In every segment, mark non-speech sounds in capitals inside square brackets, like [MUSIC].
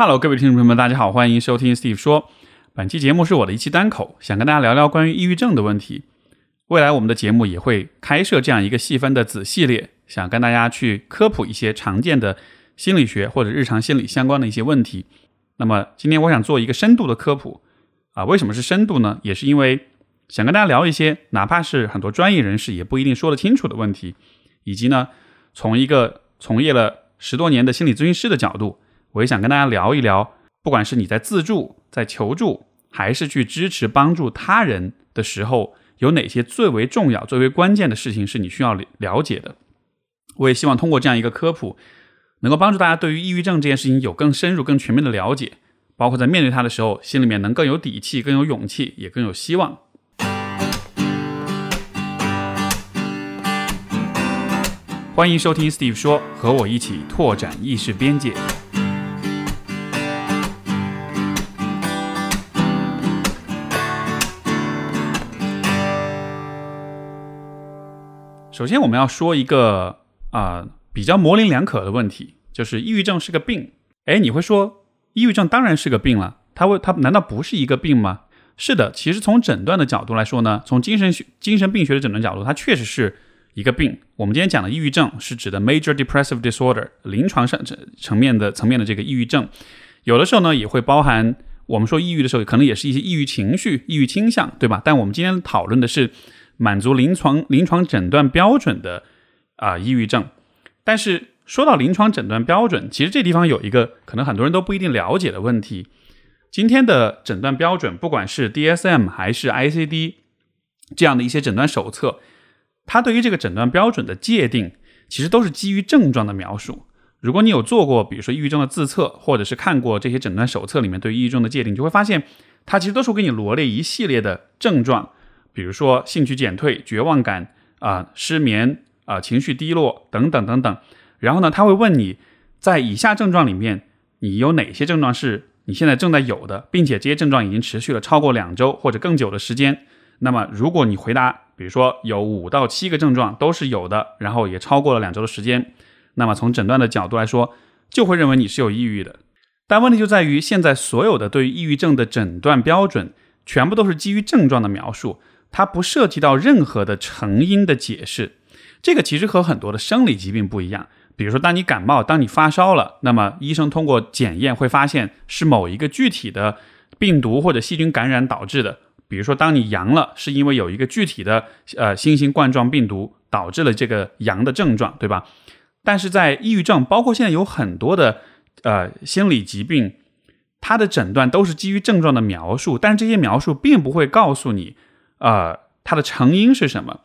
Hello，各位听众朋友们，大家好，欢迎收听 Steve 说。本期节目是我的一期单口，想跟大家聊聊关于抑郁症的问题。未来我们的节目也会开设这样一个细分的子系列，想跟大家去科普一些常见的心理学或者日常心理相关的一些问题。那么今天我想做一个深度的科普啊，为什么是深度呢？也是因为想跟大家聊一些哪怕是很多专业人士也不一定说得清楚的问题，以及呢，从一个从业了十多年的心理咨询师的角度。我也想跟大家聊一聊，不管是你在自助、在求助，还是去支持帮助他人的时候，有哪些最为重要、最为关键的事情是你需要了解的。我也希望通过这样一个科普，能够帮助大家对于抑郁症这件事情有更深入、更全面的了解，包括在面对它的时候，心里面能更有底气、更有勇气，也更有希望。欢迎收听 Steve 说，和我一起拓展意识边界。首先，我们要说一个啊比较模棱两可的问题，就是抑郁症是个病。哎，你会说，抑郁症当然是个病了，它会它难道不是一个病吗？是的，其实从诊断的角度来说呢，从精神学精神病学的诊断角度，它确实是一个病。我们今天讲的抑郁症是指的 major depressive disorder，临床上层层面的层面的这个抑郁症，有的时候呢也会包含我们说抑郁的时候，可能也是一些抑郁情绪、抑郁倾向，对吧？但我们今天讨论的是。满足临床临床诊断标准的啊抑郁症，但是说到临床诊断标准，其实这地方有一个可能很多人都不一定了解的问题。今天的诊断标准，不管是 DSM 还是 ICD 这样的一些诊断手册，它对于这个诊断标准的界定，其实都是基于症状的描述。如果你有做过，比如说抑郁症的自测，或者是看过这些诊断手册里面对抑郁症的界定，就会发现，它其实都是给你罗列一系列的症状。比如说兴趣减退、绝望感啊、失眠啊、情绪低落等等等等。然后呢，他会问你在以下症状里面，你有哪些症状是你现在正在有的，并且这些症状已经持续了超过两周或者更久的时间。那么，如果你回答，比如说有五到七个症状都是有的，然后也超过了两周的时间，那么从诊断的角度来说，就会认为你是有抑郁的。但问题就在于，现在所有的对于抑郁症的诊断标准，全部都是基于症状的描述。它不涉及到任何的成因的解释，这个其实和很多的生理疾病不一样。比如说，当你感冒，当你发烧了，那么医生通过检验会发现是某一个具体的病毒或者细菌感染导致的。比如说，当你阳了，是因为有一个具体的呃新型冠状病毒导致了这个阳的症状，对吧？但是在抑郁症，包括现在有很多的呃心理疾病，它的诊断都是基于症状的描述，但是这些描述并不会告诉你。呃，它的成因是什么？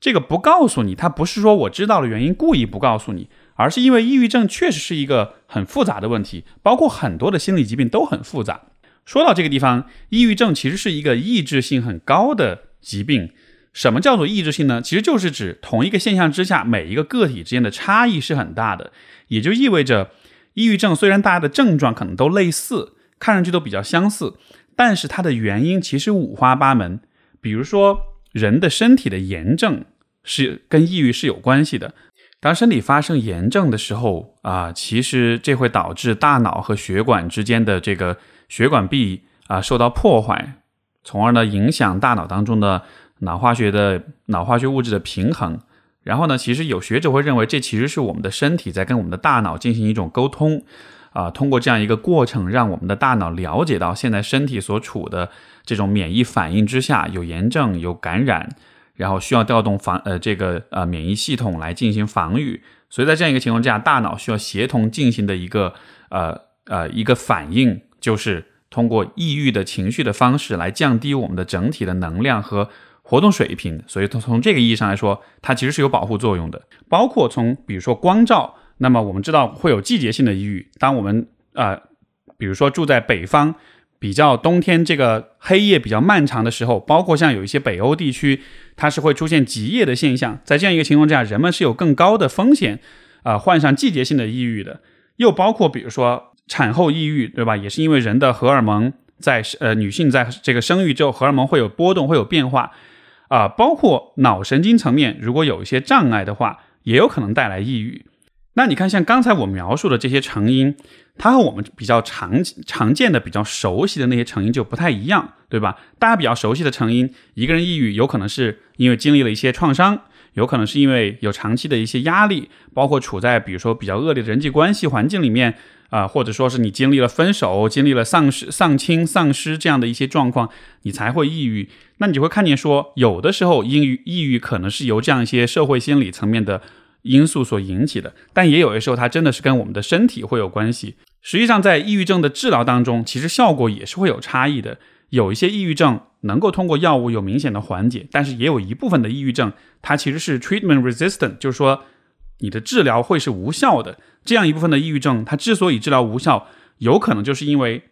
这个不告诉你，它不是说我知道了原因故意不告诉你，而是因为抑郁症确实是一个很复杂的问题，包括很多的心理疾病都很复杂。说到这个地方，抑郁症其实是一个抑制性很高的疾病。什么叫做抑制性呢？其实就是指同一个现象之下，每一个个体之间的差异是很大的，也就意味着，抑郁症虽然大家的症状可能都类似，看上去都比较相似，但是它的原因其实五花八门。比如说，人的身体的炎症是跟抑郁是有关系的。当身体发生炎症的时候啊，其实这会导致大脑和血管之间的这个血管壁啊受到破坏，从而呢影响大脑当中的脑化学的脑化学物质的平衡。然后呢，其实有学者会认为，这其实是我们的身体在跟我们的大脑进行一种沟通。啊，通过这样一个过程，让我们的大脑了解到现在身体所处的这种免疫反应之下，有炎症、有感染，然后需要调动防呃这个呃免疫系统来进行防御。所以在这样一个情况之下，大脑需要协同进行的一个呃呃一个反应，就是通过抑郁的情绪的方式来降低我们的整体的能量和活动水平。所以从从这个意义上来说，它其实是有保护作用的，包括从比如说光照。那么我们知道会有季节性的抑郁。当我们啊，比如说住在北方，比较冬天这个黑夜比较漫长的时候，包括像有一些北欧地区，它是会出现极夜的现象。在这样一个情况之下，人们是有更高的风险啊患上季节性的抑郁的。又包括比如说产后抑郁，对吧？也是因为人的荷尔蒙在呃女性在这个生育之后，荷尔蒙会有波动，会有变化啊。包括脑神经层面如果有一些障碍的话，也有可能带来抑郁。那你看，像刚才我描述的这些成因，它和我们比较常常见的、比较熟悉的那些成因就不太一样，对吧？大家比较熟悉的成因，一个人抑郁，有可能是因为经历了一些创伤，有可能是因为有长期的一些压力，包括处在比如说比较恶劣的人际关系环境里面啊，或者说是你经历了分手、经历了丧失、丧亲、丧失这样的一些状况，你才会抑郁。那你就会看见说，有的时候抑郁抑郁可能是由这样一些社会心理层面的。因素所引起的，但也有的时候它真的是跟我们的身体会有关系。实际上，在抑郁症的治疗当中，其实效果也是会有差异的。有一些抑郁症能够通过药物有明显的缓解，但是也有一部分的抑郁症，它其实是 treatment resistant，就是说你的治疗会是无效的。这样一部分的抑郁症，它之所以治疗无效，有可能就是因为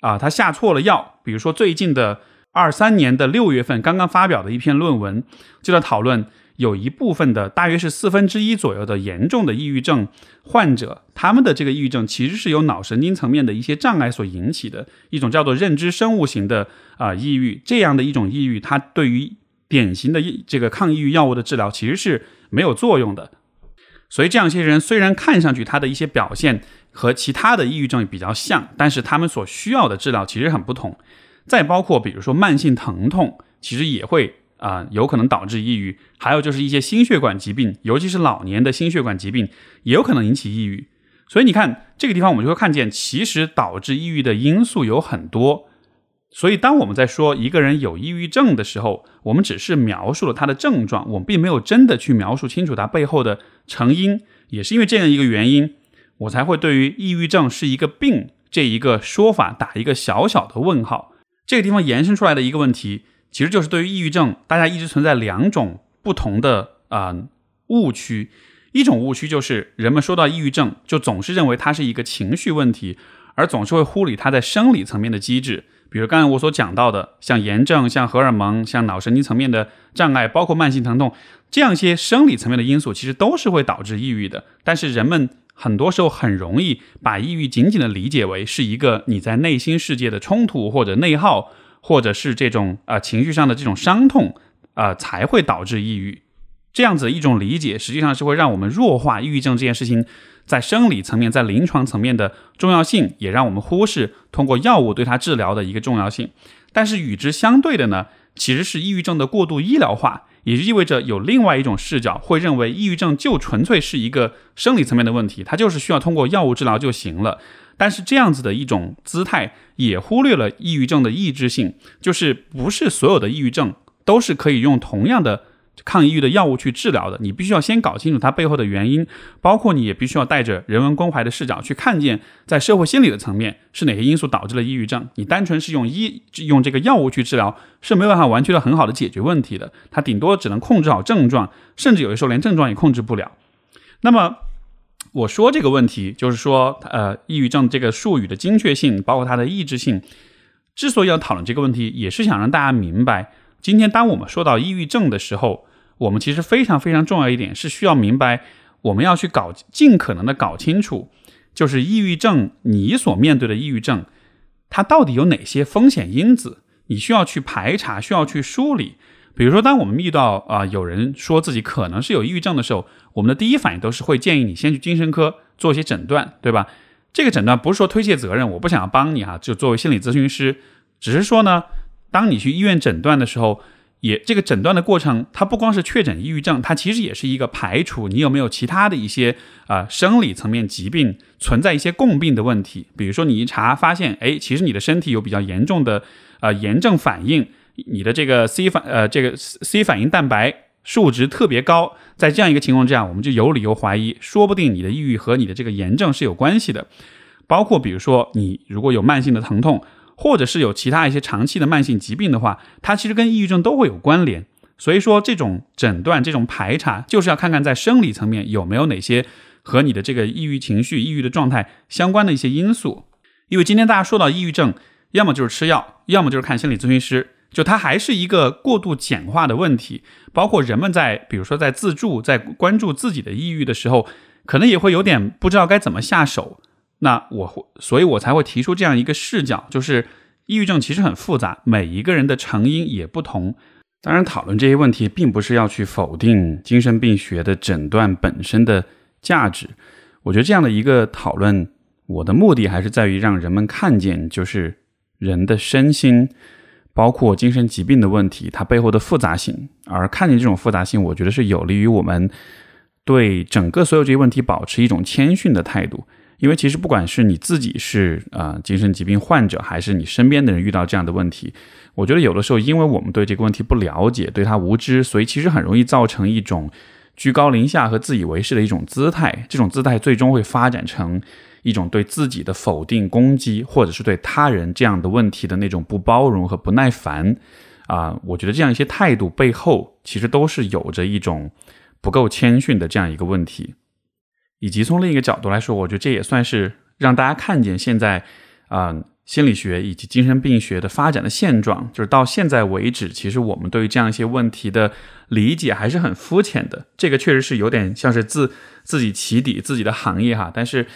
啊，他下错了药。比如说最近的二三年的六月份刚刚发表的一篇论文，就在讨论。有一部分的，大约是四分之一左右的严重的抑郁症患者，他们的这个抑郁症其实是由脑神经层面的一些障碍所引起的一种叫做认知生物型的啊抑郁。这样的一种抑郁，它对于典型的这个抗抑郁药物的治疗其实是没有作用的。所以这样一些人虽然看上去他的一些表现和其他的抑郁症比较像，但是他们所需要的治疗其实很不同。再包括比如说慢性疼痛，其实也会。啊，有可能导致抑郁，还有就是一些心血管疾病，尤其是老年的心血管疾病，也有可能引起抑郁。所以你看这个地方，我们就会看见，其实导致抑郁的因素有很多。所以当我们在说一个人有抑郁症的时候，我们只是描述了他的症状，我们并没有真的去描述清楚他背后的成因。也是因为这样一个原因，我才会对于抑郁症是一个病这一个说法打一个小小的问号。这个地方延伸出来的一个问题。其实就是对于抑郁症，大家一直存在两种不同的啊误区。一种误区就是人们说到抑郁症，就总是认为它是一个情绪问题，而总是会忽略它在生理层面的机制。比如刚才我所讲到的，像炎症、像荷尔蒙、像脑神经层面的障碍，包括慢性疼痛这样一些生理层面的因素，其实都是会导致抑郁的。但是人们很多时候很容易把抑郁仅仅的理解为是一个你在内心世界的冲突或者内耗。或者是这种啊情绪上的这种伤痛啊，才会导致抑郁，这样子一种理解，实际上是会让我们弱化抑郁症这件事情在生理层面、在临床层面的重要性，也让我们忽视通过药物对它治疗的一个重要性。但是与之相对的呢，其实是抑郁症的过度医疗化，也就意味着有另外一种视角会认为抑郁症就纯粹是一个生理层面的问题，它就是需要通过药物治疗就行了。但是这样子的一种姿态也忽略了抑郁症的抑制性，就是不是所有的抑郁症都是可以用同样的抗抑郁的药物去治疗的。你必须要先搞清楚它背后的原因，包括你也必须要带着人文关怀的视角去看见，在社会心理的层面是哪些因素导致了抑郁症。你单纯是用医用这个药物去治疗是没有办法完全的很好的解决问题的，它顶多只能控制好症状，甚至有的时候连症状也控制不了。那么。我说这个问题，就是说，呃，抑郁症这个术语的精确性，包括它的抑制性，之所以要讨论这个问题，也是想让大家明白，今天当我们说到抑郁症的时候，我们其实非常非常重要一点是需要明白，我们要去搞尽可能的搞清楚，就是抑郁症你所面对的抑郁症，它到底有哪些风险因子，你需要去排查，需要去梳理。比如说，当我们遇到啊有人说自己可能是有抑郁症的时候，我们的第一反应都是会建议你先去精神科做一些诊断，对吧？这个诊断不是说推卸责任，我不想要帮你哈，就作为心理咨询师，只是说呢，当你去医院诊断的时候，也这个诊断的过程，它不光是确诊抑郁症，它其实也是一个排除你有没有其他的一些啊生理层面疾病存在一些共病的问题。比如说你一查发现，哎，其实你的身体有比较严重的啊炎症反应。你的这个 C 反呃这个 C 反应蛋白数值特别高，在这样一个情况之下，我们就有理由怀疑，说不定你的抑郁和你的这个炎症是有关系的。包括比如说，你如果有慢性的疼痛，或者是有其他一些长期的慢性疾病的话，它其实跟抑郁症都会有关联。所以说，这种诊断、这种排查，就是要看看在生理层面有没有哪些和你的这个抑郁情绪、抑郁的状态相关的一些因素。因为今天大家说到抑郁症，要么就是吃药，要么就是看心理咨询师。就它还是一个过度简化的问题，包括人们在，比如说在自助、在关注自己的抑郁的时候，可能也会有点不知道该怎么下手。那我，所以我才会提出这样一个视角，就是抑郁症其实很复杂，每一个人的成因也不同。当然，讨论这些问题，并不是要去否定精神病学的诊断本身的价值。我觉得这样的一个讨论，我的目的还是在于让人们看见，就是人的身心，包括精神疾病的问题，它背后的复杂性。而看见这种复杂性，我觉得是有利于我们对整个所有这些问题保持一种谦逊的态度。因为其实不管是你自己是啊精神疾病患者，还是你身边的人遇到这样的问题，我觉得有的时候，因为我们对这个问题不了解，对他无知，所以其实很容易造成一种居高临下和自以为是的一种姿态。这种姿态最终会发展成一种对自己的否定、攻击，或者是对他人这样的问题的那种不包容和不耐烦。啊，我觉得这样一些态度背后，其实都是有着一种不够谦逊的这样一个问题。以及从另一个角度来说，我觉得这也算是让大家看见现在，啊，心理学以及精神病学的发展的现状。就是到现在为止，其实我们对于这样一些问题的理解还是很肤浅的。这个确实是有点像是自自己起底自己的行业哈。但是，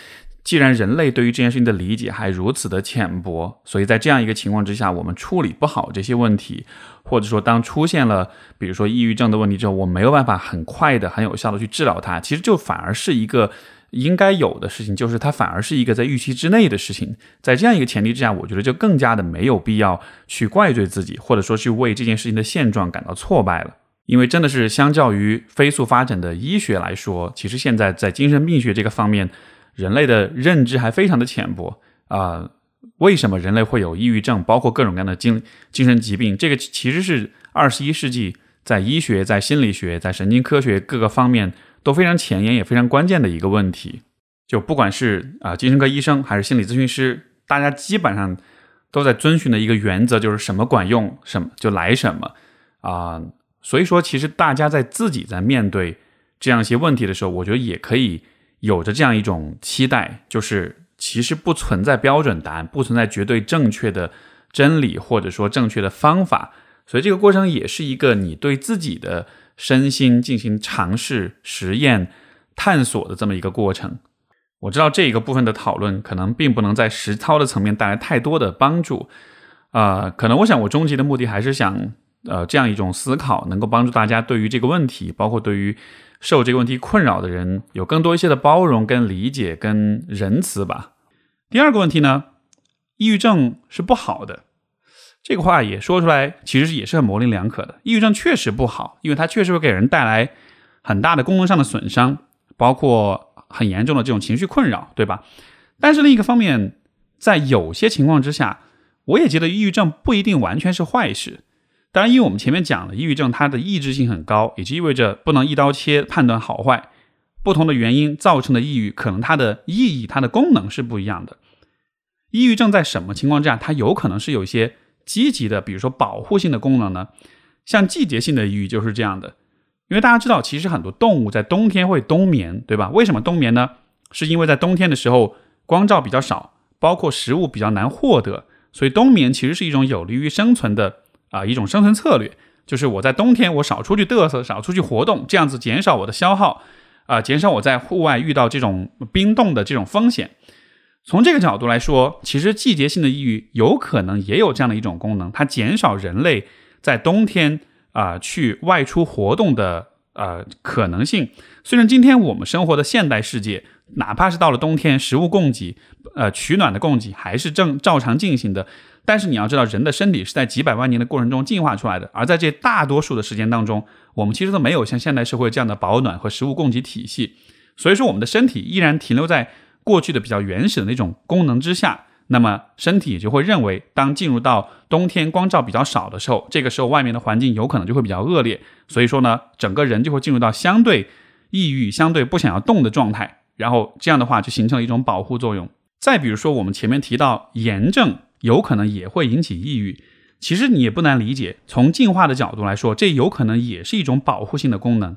既然人类对于这件事情的理解还如此的浅薄，所以在这样一个情况之下，我们处理不好这些问题。或者说，当出现了比如说抑郁症的问题之后，我没有办法很快的、很有效的去治疗它，其实就反而是一个应该有的事情，就是它反而是一个在预期之内的事情。在这样一个前提之下，我觉得就更加的没有必要去怪罪自己，或者说去为这件事情的现状感到挫败了。因为真的是相较于飞速发展的医学来说，其实现在在精神病学这个方面，人类的认知还非常的浅薄啊。为什么人类会有抑郁症，包括各种各样的精精神疾病？这个其实是二十一世纪在医学、在心理学、在神经科学各个方面都非常前沿也非常关键的一个问题。就不管是啊精神科医生还是心理咨询师，大家基本上都在遵循的一个原则，就是什么管用什么就来什么啊。所以说，其实大家在自己在面对这样一些问题的时候，我觉得也可以有着这样一种期待，就是。其实不存在标准答案，不存在绝对正确的真理，或者说正确的方法。所以这个过程也是一个你对自己的身心进行尝试、实验、探索的这么一个过程。我知道这一个部分的讨论可能并不能在实操的层面带来太多的帮助，啊，可能我想我终极的目的还是想，呃，这样一种思考能够帮助大家对于这个问题，包括对于。受这个问题困扰的人有更多一些的包容、跟理解、跟仁慈吧。第二个问题呢，抑郁症是不好的，这个话也说出来，其实也是很模棱两可的。抑郁症确实不好，因为它确实会给人带来很大的功能上的损伤，包括很严重的这种情绪困扰，对吧？但是另一个方面，在有些情况之下，我也觉得抑郁症不一定完全是坏事。当然，因为我们前面讲了，抑郁症它的抑制性很高，也就意味着不能一刀切判断好坏。不同的原因造成的抑郁，可能它的意义、它的功能是不一样的。抑郁症在什么情况之下，它有可能是有一些积极的，比如说保护性的功能呢？像季节性的抑郁就是这样的。因为大家知道，其实很多动物在冬天会冬眠，对吧？为什么冬眠呢？是因为在冬天的时候光照比较少，包括食物比较难获得，所以冬眠其实是一种有利于生存的。啊，一种生存策略就是我在冬天我少出去嘚瑟，少出去活动，这样子减少我的消耗，啊，减少我在户外遇到这种冰冻的这种风险。从这个角度来说，其实季节性的抑郁有可能也有这样的一种功能，它减少人类在冬天啊去外出活动的呃可能性。虽然今天我们生活的现代世界，哪怕是到了冬天，食物供给、呃取暖的供给还是正照常进行的。但是你要知道，人的身体是在几百万年的过程中进化出来的，而在这大多数的时间当中，我们其实都没有像现代社会这样的保暖和食物供给体系，所以说我们的身体依然停留在过去的比较原始的那种功能之下。那么身体也就会认为，当进入到冬天光照比较少的时候，这个时候外面的环境有可能就会比较恶劣，所以说呢，整个人就会进入到相对抑郁、相对不想要动的状态，然后这样的话就形成了一种保护作用。再比如说，我们前面提到炎症。有可能也会引起抑郁，其实你也不难理解。从进化的角度来说，这有可能也是一种保护性的功能。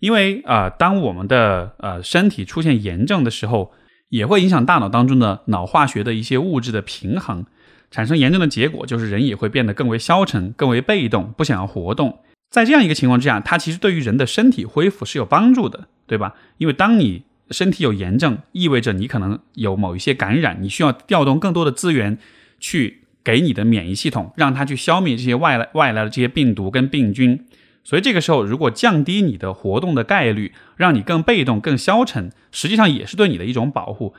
因为啊，当我们的呃身体出现炎症的时候，也会影响大脑当中的脑化学的一些物质的平衡，产生炎症的结果就是人也会变得更为消沉、更为被动，不想要活动。在这样一个情况之下，它其实对于人的身体恢复是有帮助的，对吧？因为当你身体有炎症，意味着你可能有某一些感染，你需要调动更多的资源。去给你的免疫系统，让它去消灭这些外来外来的这些病毒跟病菌，所以这个时候，如果降低你的活动的概率，让你更被动、更消沉，实际上也是对你的一种保护。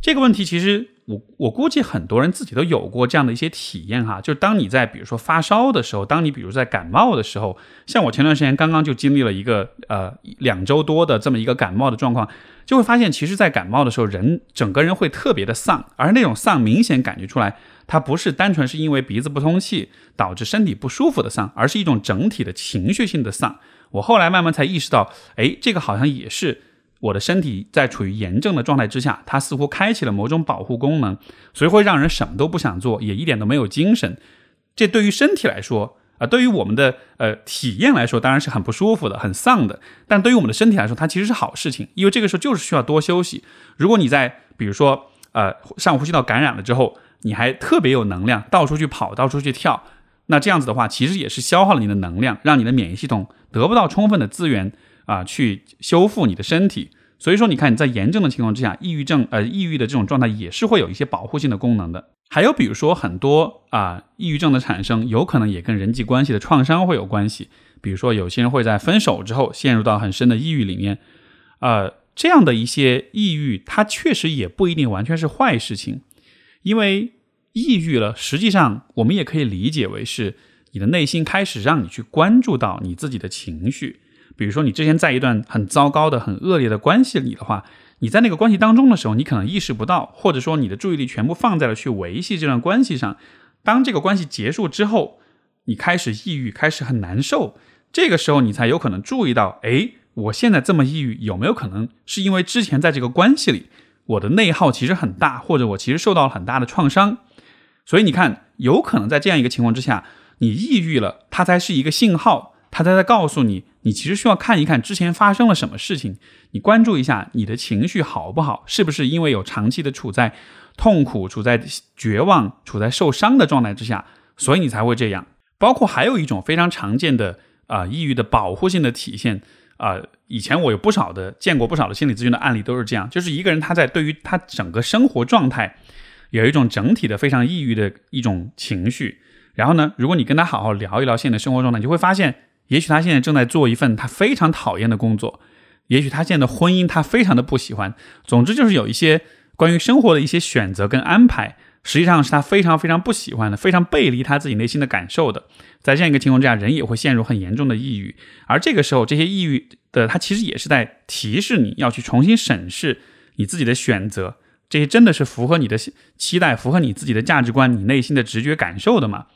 这个问题其实我我估计很多人自己都有过这样的一些体验哈，就是当你在比如说发烧的时候，当你比如在感冒的时候，像我前段时间刚刚就经历了一个呃两周多的这么一个感冒的状况，就会发现其实，在感冒的时候，人整个人会特别的丧，而那种丧明显感觉出来，它不是单纯是因为鼻子不通气导致身体不舒服的丧，而是一种整体的情绪性的丧。我后来慢慢才意识到，哎，这个好像也是。我的身体在处于炎症的状态之下，它似乎开启了某种保护功能，所以会让人什么都不想做，也一点都没有精神。这对于身体来说，啊，对于我们的呃体验来说，当然是很不舒服的，很丧的。但对于我们的身体来说，它其实是好事情，因为这个时候就是需要多休息。如果你在比如说呃上呼吸道感染了之后，你还特别有能量，到处去跑，到处去跳，那这样子的话，其实也是消耗了你的能量，让你的免疫系统得不到充分的资源。啊，去修复你的身体，所以说你看你在炎症的情况之下，抑郁症呃，抑郁的这种状态也是会有一些保护性的功能的。还有比如说很多啊，抑郁症的产生有可能也跟人际关系的创伤会有关系。比如说有些人会在分手之后陷入到很深的抑郁里面，呃，这样的一些抑郁，它确实也不一定完全是坏事情，因为抑郁了，实际上我们也可以理解为是你的内心开始让你去关注到你自己的情绪。比如说，你之前在一段很糟糕的、很恶劣的关系里的话，你在那个关系当中的时候，你可能意识不到，或者说你的注意力全部放在了去维系这段关系上。当这个关系结束之后，你开始抑郁，开始很难受，这个时候你才有可能注意到，哎，我现在这么抑郁，有没有可能是因为之前在这个关系里，我的内耗其实很大，或者我其实受到了很大的创伤？所以你看，有可能在这样一个情况之下，你抑郁了，它才是一个信号。它在在告诉你，你其实需要看一看之前发生了什么事情，你关注一下你的情绪好不好，是不是因为有长期的处在痛苦、处在绝望、处在受伤的状态之下，所以你才会这样。包括还有一种非常常见的啊，抑郁的保护性的体现啊，以前我有不少的见过不少的心理咨询的案例都是这样，就是一个人他在对于他整个生活状态有一种整体的非常抑郁的一种情绪，然后呢，如果你跟他好好聊一聊现在的生活状态，你就会发现。也许他现在正在做一份他非常讨厌的工作，也许他现在的婚姻他非常的不喜欢。总之就是有一些关于生活的一些选择跟安排，实际上是他非常非常不喜欢的，非常背离他自己内心的感受的。在这样一个情况之下，人也会陷入很严重的抑郁。而这个时候，这些抑郁的他其实也是在提示你要去重新审视你自己的选择，这些真的是符合你的期待，符合你自己的价值观，你内心的直觉感受的吗？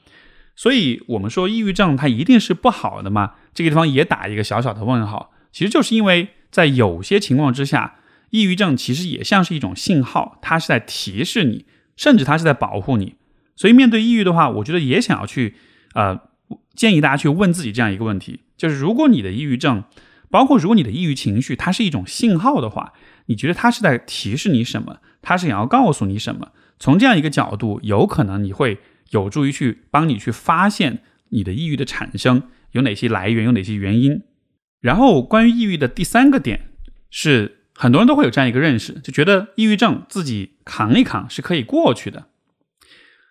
所以，我们说抑郁症它一定是不好的吗？这个地方也打一个小小的问号。其实就是因为在有些情况之下，抑郁症其实也像是一种信号，它是在提示你，甚至他是在保护你。所以，面对抑郁的话，我觉得也想要去，呃，建议大家去问自己这样一个问题：就是如果你的抑郁症，包括如果你的抑郁情绪，它是一种信号的话，你觉得它是在提示你什么？它是想要告诉你什么？从这样一个角度，有可能你会。有助于去帮你去发现你的抑郁的产生有哪些来源，有哪些原因。然后关于抑郁的第三个点是，很多人都会有这样一个认识，就觉得抑郁症自己扛一扛是可以过去的。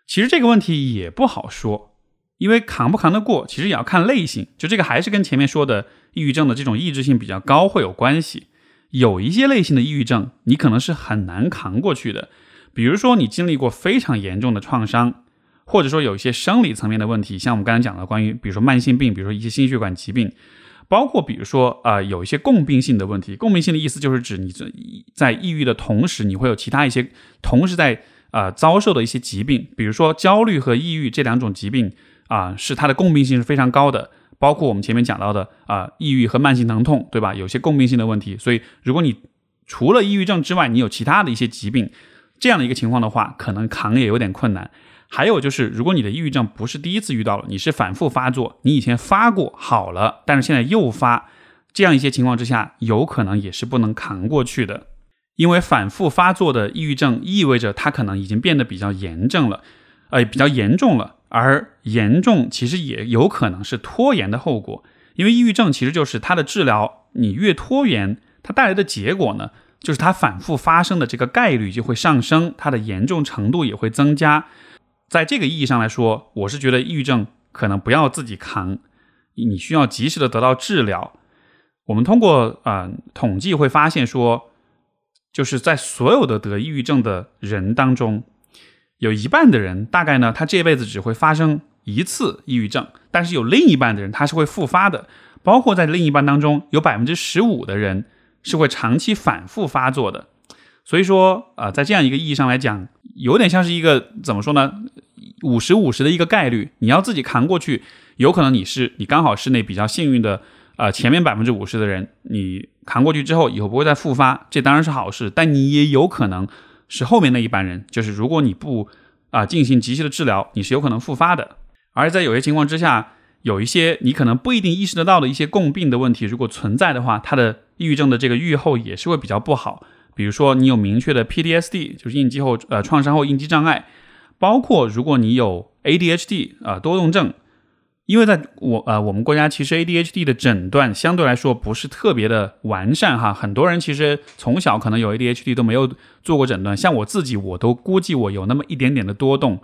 其实这个问题也不好说，因为扛不扛得过，其实也要看类型。就这个还是跟前面说的抑郁症的这种抑制性比较高会有关系。有一些类型的抑郁症，你可能是很难扛过去的，比如说你经历过非常严重的创伤。或者说有一些生理层面的问题，像我们刚才讲的关于，比如说慢性病，比如说一些心血管疾病，包括比如说啊有一些共病性的问题。共病性的意思就是指你在在抑郁的同时，你会有其他一些同时在啊遭受的一些疾病，比如说焦虑和抑郁这两种疾病啊是它的共病性是非常高的。包括我们前面讲到的啊抑郁和慢性疼痛，对吧？有些共病性的问题，所以如果你除了抑郁症之外，你有其他的一些疾病，这样的一个情况的话，可能扛也有点困难。还有就是，如果你的抑郁症不是第一次遇到了，你是反复发作，你以前发过好了，但是现在又发，这样一些情况之下，有可能也是不能扛过去的。因为反复发作的抑郁症意味着它可能已经变得比较严重了，呃，比较严重了。而严重其实也有可能是拖延的后果，因为抑郁症其实就是它的治疗，你越拖延，它带来的结果呢，就是它反复发生的这个概率就会上升，它的严重程度也会增加。在这个意义上来说，我是觉得抑郁症可能不要自己扛，你需要及时的得到治疗。我们通过啊统计会发现说，就是在所有的得抑郁症的人当中，有一半的人大概呢，他这辈子只会发生一次抑郁症，但是有另一半的人他是会复发的，包括在另一半当中有百分之十五的人是会长期反复发作的。所以说啊，在这样一个意义上来讲，有点像是一个怎么说呢，五十五十的一个概率，你要自己扛过去，有可能你是你刚好是那比较幸运的。啊，前面百分之五十的人，你扛过去之后，以后不会再复发，这当然是好事。但你也有可能是后面那一班人，就是如果你不啊进行及时的治疗，你是有可能复发的。而在有些情况之下，有一些你可能不一定意识得到的一些共病的问题，如果存在的话，它的抑郁症的这个预后也是会比较不好。比如说你有明确的 PTSD，就是应激后呃创伤后应激障碍，包括如果你有 ADHD 啊多动症。因为在我呃我们国家其实 ADHD 的诊断相对来说不是特别的完善哈，很多人其实从小可能有 ADHD 都没有做过诊断，像我自己我都估计我有那么一点点的多动，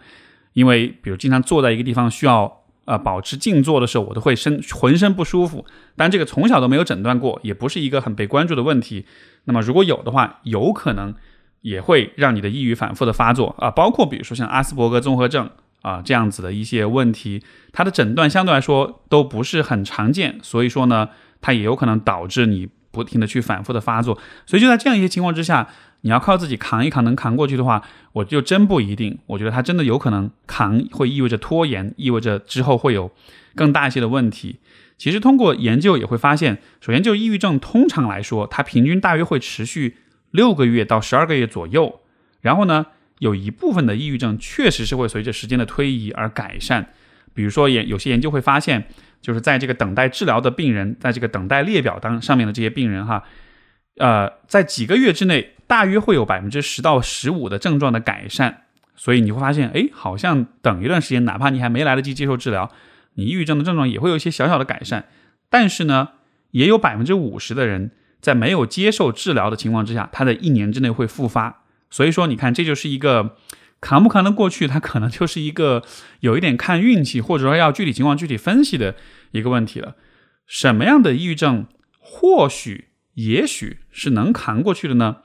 因为比如经常坐在一个地方需要啊保持静坐的时候，我都会身浑身不舒服，但这个从小都没有诊断过，也不是一个很被关注的问题。那么如果有的话，有可能也会让你的抑郁反复的发作啊，包括比如说像阿斯伯格综合症。啊，这样子的一些问题，它的诊断相对来说都不是很常见，所以说呢，它也有可能导致你不停的去反复的发作。所以就在这样一些情况之下，你要靠自己扛一扛，能扛过去的话，我就真不一定。我觉得它真的有可能扛会意味着拖延，意味着之后会有更大一些的问题。其实通过研究也会发现，首先就抑郁症通常来说，它平均大约会持续六个月到十二个月左右，然后呢。有一部分的抑郁症确实是会随着时间的推移而改善，比如说研有些研究会发现，就是在这个等待治疗的病人，在这个等待列表当上面的这些病人哈，呃，在几个月之内，大约会有百分之十到十五的症状的改善。所以你会发现，哎，好像等一段时间，哪怕你还没来得及接受治疗，你抑郁症的症状也会有一些小小的改善。但是呢，也有百分之五十的人在没有接受治疗的情况之下，他在一年之内会复发。所以说，你看，这就是一个扛不扛得过去，它可能就是一个有一点看运气，或者说要具体情况具体分析的一个问题了。什么样的抑郁症或许也许是能扛过去的呢？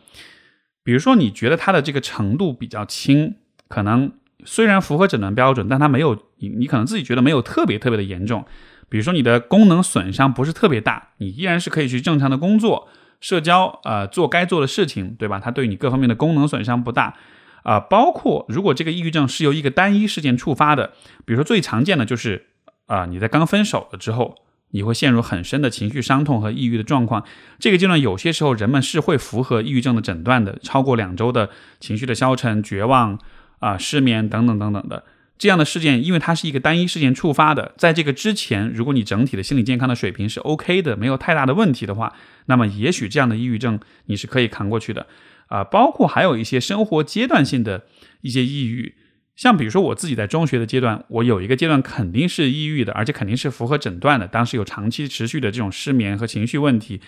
比如说，你觉得它的这个程度比较轻，可能虽然符合诊断标准，但它没有你你可能自己觉得没有特别特别的严重。比如说，你的功能损伤不是特别大，你依然是可以去正常的工作。社交，呃，做该做的事情，对吧？它对你各方面的功能损伤不大，啊，包括如果这个抑郁症是由一个单一事件触发的，比如说最常见的就是，啊，你在刚分手了之后，你会陷入很深的情绪伤痛和抑郁的状况。这个阶段有些时候人们是会符合抑郁症的诊断的，超过两周的情绪的消沉、绝望、啊，失眠等等等等的。这样的事件，因为它是一个单一事件触发的，在这个之前，如果你整体的心理健康的水平是 OK 的，没有太大的问题的话，那么也许这样的抑郁症你是可以扛过去的，啊，包括还有一些生活阶段性的一些抑郁，像比如说我自己在中学的阶段，我有一个阶段肯定是抑郁的，而且肯定是符合诊断的，当时有长期持续的这种失眠和情绪问题，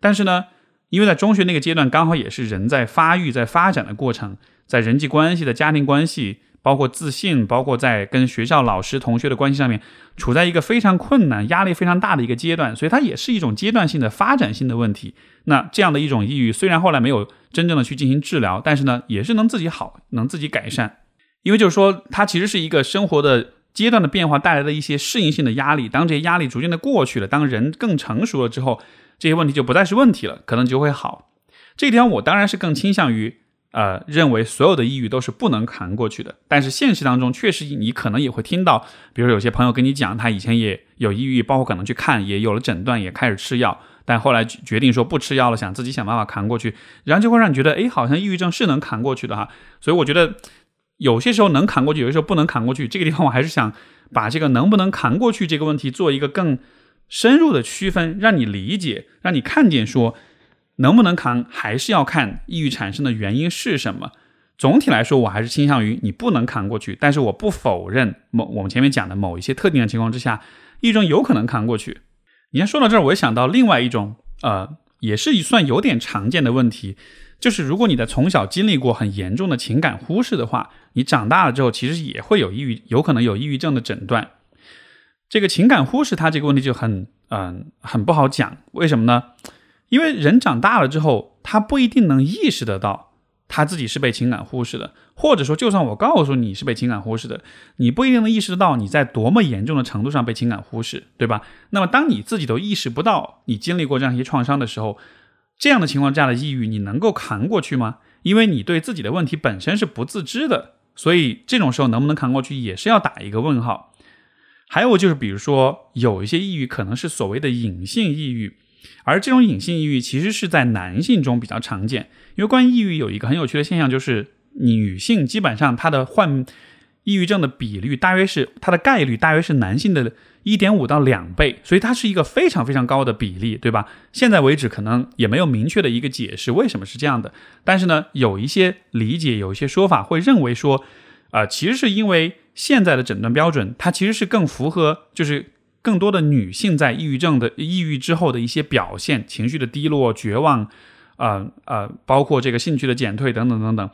但是呢，因为在中学那个阶段刚好也是人在发育、在发展的过程，在人际关系的家庭关系。包括自信，包括在跟学校老师、同学的关系上面，处在一个非常困难、压力非常大的一个阶段，所以它也是一种阶段性的发展性的问题。那这样的一种抑郁，虽然后来没有真正的去进行治疗，但是呢，也是能自己好，能自己改善。因为就是说，它其实是一个生活的阶段的变化带来的一些适应性的压力。当这些压力逐渐的过去了，当人更成熟了之后，这些问题就不再是问题了，可能就会好。这一点我当然是更倾向于。呃，认为所有的抑郁都是不能扛过去的，但是现实当中确实，你可能也会听到，比如有些朋友跟你讲，他以前也有抑郁，包括可能去看，也有了诊断，也开始吃药，但后来决定说不吃药了，想自己想办法扛过去，然后就会让你觉得，哎，好像抑郁症是能扛过去的哈。所以我觉得有些时候能扛过去，有些时候不能扛过去。这个地方我还是想把这个能不能扛过去这个问题做一个更深入的区分，让你理解，让你看见说。能不能扛，还是要看抑郁产生的原因是什么。总体来说，我还是倾向于你不能扛过去。但是我不否认某我们前面讲的某一些特定的情况之下，抑郁症有可能扛过去。你先说到这儿，我也想到另外一种，呃，也是算有点常见的问题，就是如果你在从小经历过很严重的情感忽视的话，你长大了之后其实也会有抑郁，有可能有抑郁症的诊断。这个情感忽视，它这个问题就很嗯很不好讲。为什么呢？因为人长大了之后，他不一定能意识得到他自己是被情感忽视的，或者说，就算我告诉你是被情感忽视的，你不一定能意识得到你在多么严重的程度上被情感忽视，对吧？那么，当你自己都意识不到你经历过这样一些创伤的时候，这样的情况下的抑郁，你能够扛过去吗？因为你对自己的问题本身是不自知的，所以这种时候能不能扛过去，也是要打一个问号。还有就是，比如说有一些抑郁可能是所谓的隐性抑郁，而这种隐性抑郁其实是在男性中比较常见。因为关于抑郁有一个很有趣的现象，就是女性基本上她的患抑郁症的比率大约是它的概率大约是男性的一点五到两倍，所以它是一个非常非常高的比例，对吧？现在为止可能也没有明确的一个解释为什么是这样的，但是呢，有一些理解，有一些说法会认为说，啊，其实是因为。现在的诊断标准，它其实是更符合，就是更多的女性在抑郁症的抑郁之后的一些表现，情绪的低落、绝望，啊啊，包括这个兴趣的减退等等等等。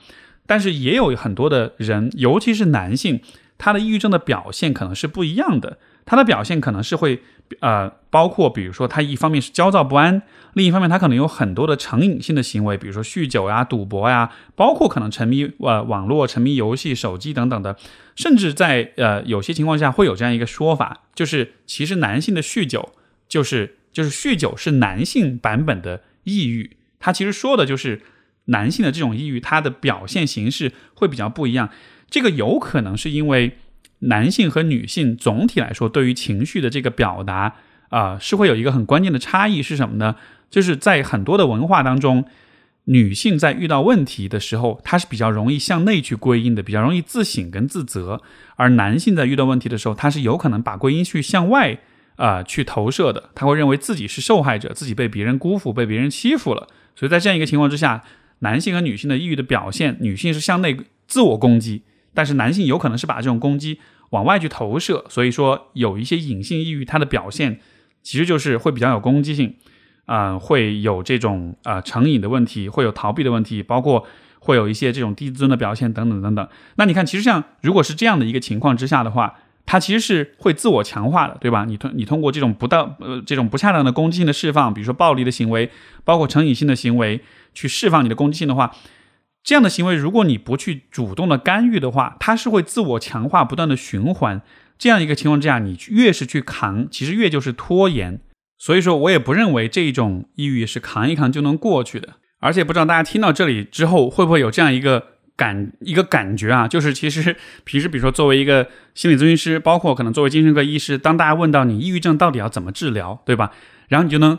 但是也有很多的人，尤其是男性，他的抑郁症的表现可能是不一样的，他的表现可能是会。呃，包括比如说，他一方面是焦躁不安，另一方面他可能有很多的成瘾性的行为，比如说酗酒呀、赌博呀，包括可能沉迷呃网络、沉迷游戏、手机等等的，甚至在呃有些情况下会有这样一个说法，就是其实男性的酗酒就是就是酗酒是男性版本的抑郁，他其实说的就是男性的这种抑郁，他的表现形式会比较不一样，这个有可能是因为。男性和女性总体来说，对于情绪的这个表达啊，是会有一个很关键的差异是什么呢？就是在很多的文化当中，女性在遇到问题的时候，她是比较容易向内去归因的，比较容易自省跟自责；而男性在遇到问题的时候，他是有可能把归因去向外啊去投射的，他会认为自己是受害者，自己被别人辜负，被别人欺负了。所以在这样一个情况之下，男性和女性的抑郁的表现，女性是向内自我攻击。但是男性有可能是把这种攻击往外去投射，所以说有一些隐性抑郁，它的表现其实就是会比较有攻击性，啊，会有这种啊成瘾的问题，会有逃避的问题，包括会有一些这种低自尊的表现等等等等。那你看，其实像如果是这样的一个情况之下的话，它其实是会自我强化的，对吧？你通你通过这种不当呃这种不恰当的攻击性的释放，比如说暴力的行为，包括成瘾性的行为，去释放你的攻击性的话。这样的行为，如果你不去主动的干预的话，它是会自我强化，不断的循环。这样一个情况之下，你越是去扛，其实越就是拖延。所以说我也不认为这一种抑郁是扛一扛就能过去的。而且不知道大家听到这里之后，会不会有这样一个感一个感觉啊？就是其实平时比如说作为一个心理咨询师，包括可能作为精神科医师，当大家问到你抑郁症到底要怎么治疗，对吧？然后你就能。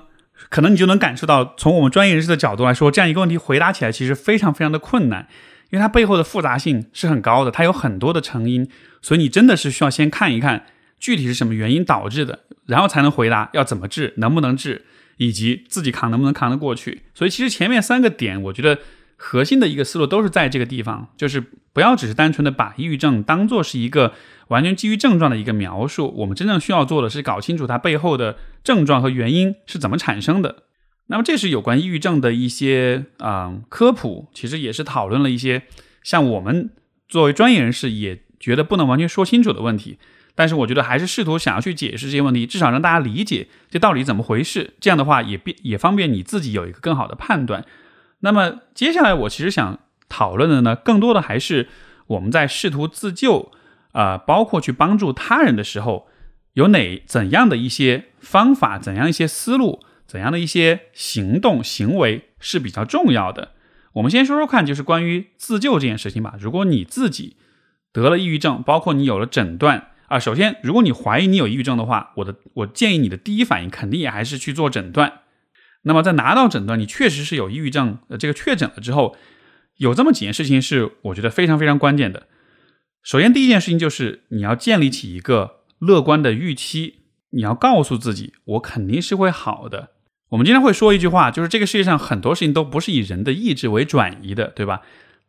可能你就能感受到，从我们专业人士的角度来说，这样一个问题回答起来其实非常非常的困难，因为它背后的复杂性是很高的，它有很多的成因，所以你真的是需要先看一看具体是什么原因导致的，然后才能回答要怎么治，能不能治，以及自己扛能不能扛得过去。所以其实前面三个点，我觉得。核心的一个思路都是在这个地方，就是不要只是单纯的把抑郁症当做是一个完全基于症状的一个描述，我们真正需要做的是搞清楚它背后的症状和原因是怎么产生的。那么这是有关抑郁症的一些啊科普，其实也是讨论了一些像我们作为专业人士也觉得不能完全说清楚的问题，但是我觉得还是试图想要去解释这些问题，至少让大家理解这到底怎么回事，这样的话也便也方便你自己有一个更好的判断。那么接下来我其实想讨论的呢，更多的还是我们在试图自救啊，包括去帮助他人的时候，有哪怎样的一些方法，怎样一些思路，怎样的一些行动行为是比较重要的。我们先说说看，就是关于自救这件事情吧。如果你自己得了抑郁症，包括你有了诊断啊，首先如果你怀疑你有抑郁症的话，我的我建议你的第一反应肯定也还是去做诊断。那么在拿到诊断，你确实是有抑郁症，呃，这个确诊了之后，有这么几件事情是我觉得非常非常关键的。首先，第一件事情就是你要建立起一个乐观的预期，你要告诉自己，我肯定是会好的。我们经常会说一句话，就是这个世界上很多事情都不是以人的意志为转移的，对吧？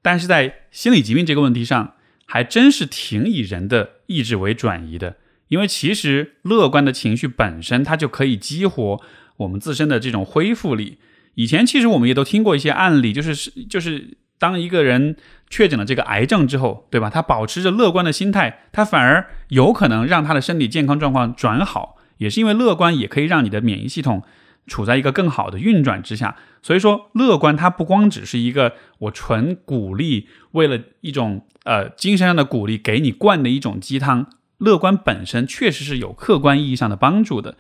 但是在心理疾病这个问题上，还真是挺以人的意志为转移的，因为其实乐观的情绪本身，它就可以激活。我们自身的这种恢复力，以前其实我们也都听过一些案例，就是就是当一个人确诊了这个癌症之后，对吧？他保持着乐观的心态，他反而有可能让他的身体健康状况转好，也是因为乐观也可以让你的免疫系统处在一个更好的运转之下。所以说，乐观它不光只是一个我纯鼓励，为了一种呃精神上的鼓励给你灌的一种鸡汤。乐观本身确实是有客观意义上的帮助的。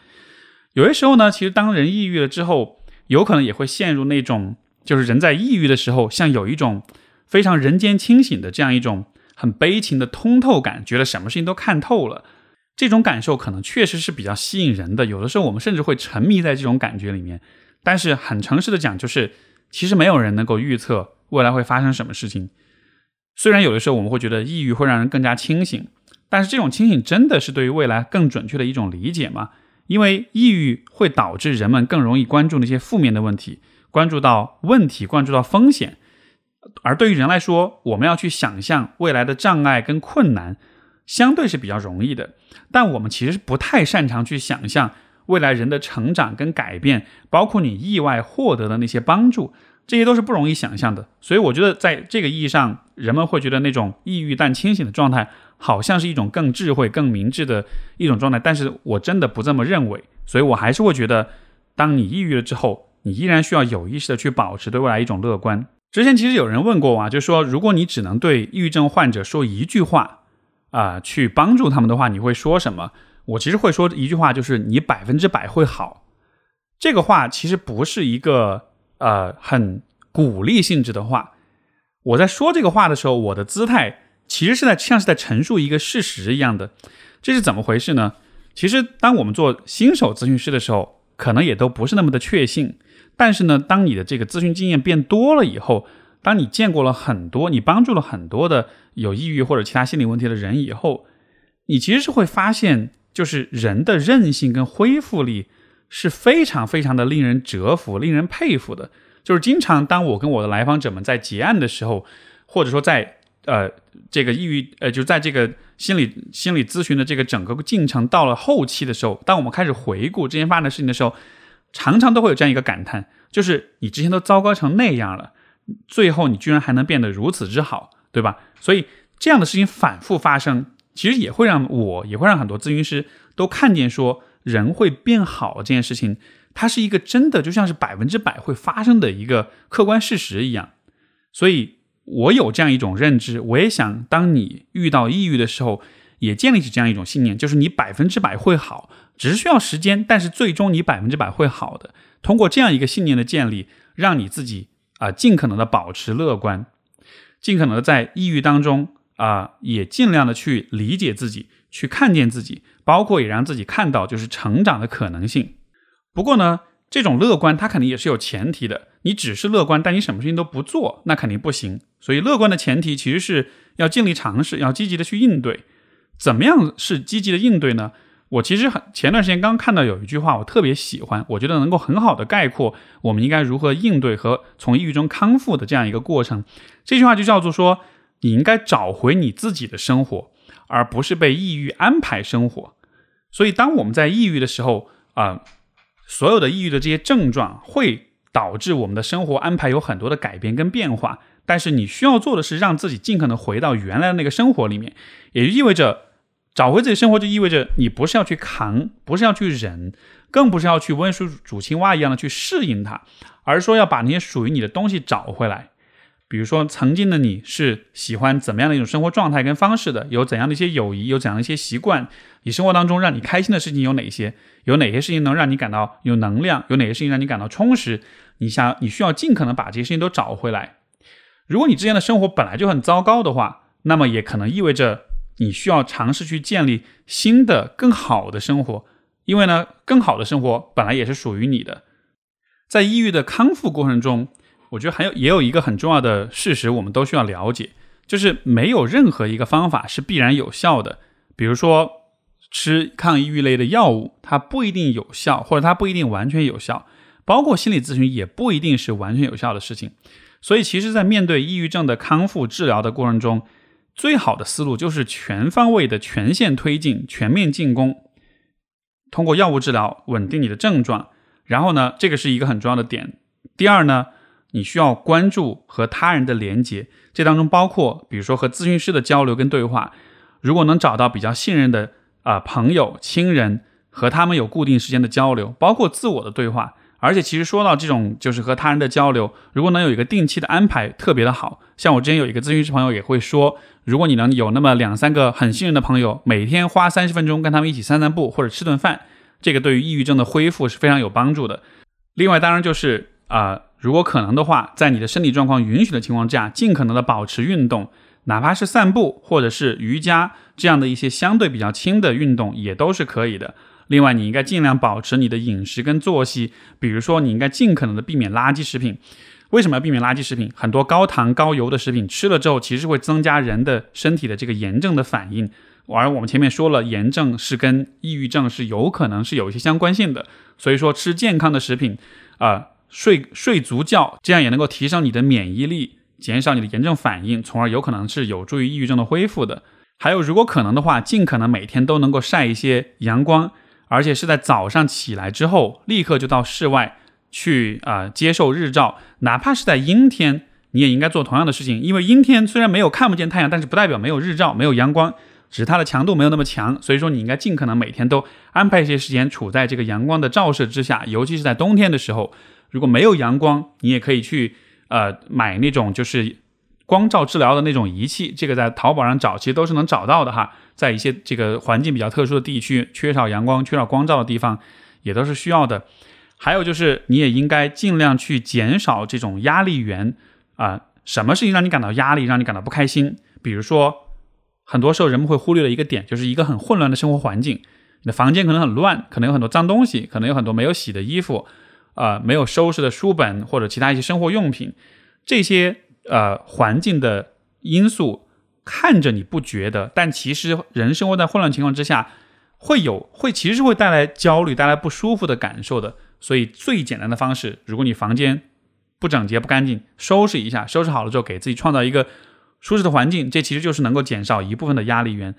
有些时候呢，其实当人抑郁了之后，有可能也会陷入那种，就是人在抑郁的时候，像有一种非常人间清醒的这样一种很悲情的通透感，觉得什么事情都看透了。这种感受可能确实是比较吸引人的。有的时候我们甚至会沉迷在这种感觉里面。但是很诚实的讲，就是其实没有人能够预测未来会发生什么事情。虽然有的时候我们会觉得抑郁会让人更加清醒。但是这种清醒真的是对于未来更准确的一种理解吗？因为抑郁会导致人们更容易关注那些负面的问题，关注到问题，关注到风险。而对于人来说，我们要去想象未来的障碍跟困难，相对是比较容易的。但我们其实不太擅长去想象未来人的成长跟改变，包括你意外获得的那些帮助。这些都是不容易想象的，所以我觉得在这个意义上，人们会觉得那种抑郁但清醒的状态，好像是一种更智慧、更明智的一种状态。但是我真的不这么认为，所以我还是会觉得，当你抑郁了之后，你依然需要有意识的去保持对未来一种乐观。之前其实有人问过我啊，就是说，如果你只能对抑郁症患者说一句话，啊，去帮助他们的话，你会说什么？我其实会说一句话，就是你百分之百会好。这个话其实不是一个。呃，很鼓励性质的话，我在说这个话的时候，我的姿态其实是在像是在陈述一个事实一样的。这是怎么回事呢？其实，当我们做新手咨询师的时候，可能也都不是那么的确信。但是呢，当你的这个咨询经验变多了以后，当你见过了很多，你帮助了很多的有抑郁或者其他心理问题的人以后，你其实是会发现，就是人的韧性跟恢复力。是非常非常的令人折服、令人佩服的。就是经常当我跟我的来访者们在结案的时候，或者说在呃这个抑郁呃就在这个心理心理咨询的这个整个进程到了后期的时候，当我们开始回顾之前发生的事情的时候，常常都会有这样一个感叹：就是你之前都糟糕成那样了，最后你居然还能变得如此之好，对吧？所以这样的事情反复发生，其实也会让我也会让很多咨询师都看见说。人会变好这件事情，它是一个真的就像是百分之百会发生的一个客观事实一样。所以我有这样一种认知，我也想当你遇到抑郁的时候，也建立起这样一种信念，就是你百分之百会好，只是需要时间，但是最终你百分之百会好的。通过这样一个信念的建立，让你自己啊尽可能的保持乐观，尽可能的在抑郁当中啊也尽量的去理解自己，去看见自己。包括也让自己看到就是成长的可能性。不过呢，这种乐观它肯定也是有前提的。你只是乐观，但你什么事情都不做，那肯定不行。所以乐观的前提其实是要尽力尝试，要积极的去应对。怎么样是积极的应对呢？我其实很前段时间刚看到有一句话，我特别喜欢，我觉得能够很好的概括我们应该如何应对和从抑郁中康复的这样一个过程。这句话就叫做说，你应该找回你自己的生活，而不是被抑郁安排生活。所以，当我们在抑郁的时候啊，所有的抑郁的这些症状会导致我们的生活安排有很多的改变跟变化。但是，你需要做的是让自己尽可能回到原来的那个生活里面，也就意味着找回自己生活，就意味着你不是要去扛，不是要去忍，更不是要去温水煮青蛙一样的去适应它，而是说要把那些属于你的东西找回来。比如说，曾经的你是喜欢怎么样的一种生活状态跟方式的？有怎样的一些友谊？有怎样的一些习惯？你生活当中让你开心的事情有哪些？有哪些事情能让你感到有能量？有哪些事情让你感到充实？你想，你需要尽可能把这些事情都找回来。如果你之前的生活本来就很糟糕的话，那么也可能意味着你需要尝试去建立新的、更好的生活。因为呢，更好的生活本来也是属于你的。在抑郁的康复过程中。我觉得还有也有一个很重要的事实，我们都需要了解，就是没有任何一个方法是必然有效的。比如说吃抗抑郁类的药物，它不一定有效，或者它不一定完全有效。包括心理咨询也不一定是完全有效的事情。所以，其实，在面对抑郁症的康复治疗的过程中，最好的思路就是全方位的全线推进、全面进攻，通过药物治疗稳定你的症状。然后呢，这个是一个很重要的点。第二呢。你需要关注和他人的连接，这当中包括比如说和咨询师的交流跟对话。如果能找到比较信任的啊朋友、亲人，和他们有固定时间的交流，包括自我的对话。而且其实说到这种就是和他人的交流，如果能有一个定期的安排，特别的好。像我之前有一个咨询师朋友也会说，如果你能有那么两三个很信任的朋友，每天花三十分钟跟他们一起散散步或者吃顿饭，这个对于抑郁症的恢复是非常有帮助的。另外，当然就是啊，如果可能的话，在你的身体状况允许的情况下，尽可能的保持运动，哪怕是散步或者是瑜伽这样的一些相对比较轻的运动，也都是可以的。另外，你应该尽量保持你的饮食跟作息，比如说，你应该尽可能的避免垃圾食品。为什么要避免垃圾食品？很多高糖高油的食品吃了之后，其实会增加人的身体的这个炎症的反应。而我们前面说了，炎症是跟抑郁症是有可能是有一些相关性的。所以说，吃健康的食品，啊，睡睡足觉，这样也能够提升你的免疫力，减少你的炎症反应，从而有可能是有助于抑郁症的恢复的。还有，如果可能的话，尽可能每天都能够晒一些阳光。而且是在早上起来之后，立刻就到室外去啊接受日照，哪怕是在阴天，你也应该做同样的事情。因为阴天虽然没有看不见太阳，但是不代表没有日照、没有阳光，只是它的强度没有那么强。所以说，你应该尽可能每天都安排一些时间处在这个阳光的照射之下，尤其是在冬天的时候，如果没有阳光，你也可以去呃买那种就是光照治疗的那种仪器，这个在淘宝上找其实都是能找到的哈。在一些这个环境比较特殊的地区，缺少阳光、缺少光照的地方，也都是需要的。还有就是，你也应该尽量去减少这种压力源啊。什么事情让你感到压力，让你感到不开心？比如说，很多时候人们会忽略的一个点，就是一个很混乱的生活环境。你的房间可能很乱，可能有很多脏东西，可能有很多没有洗的衣服，啊，没有收拾的书本或者其他一些生活用品。这些呃环境的因素。看着你不觉得，但其实人生活在混乱情况之下，会有会其实是会带来焦虑、带来不舒服的感受的。所以最简单的方式，如果你房间不整洁、不干净，收拾一下，收拾好了之后，给自己创造一个舒适的环境，这其实就是能够减少一部分的压力源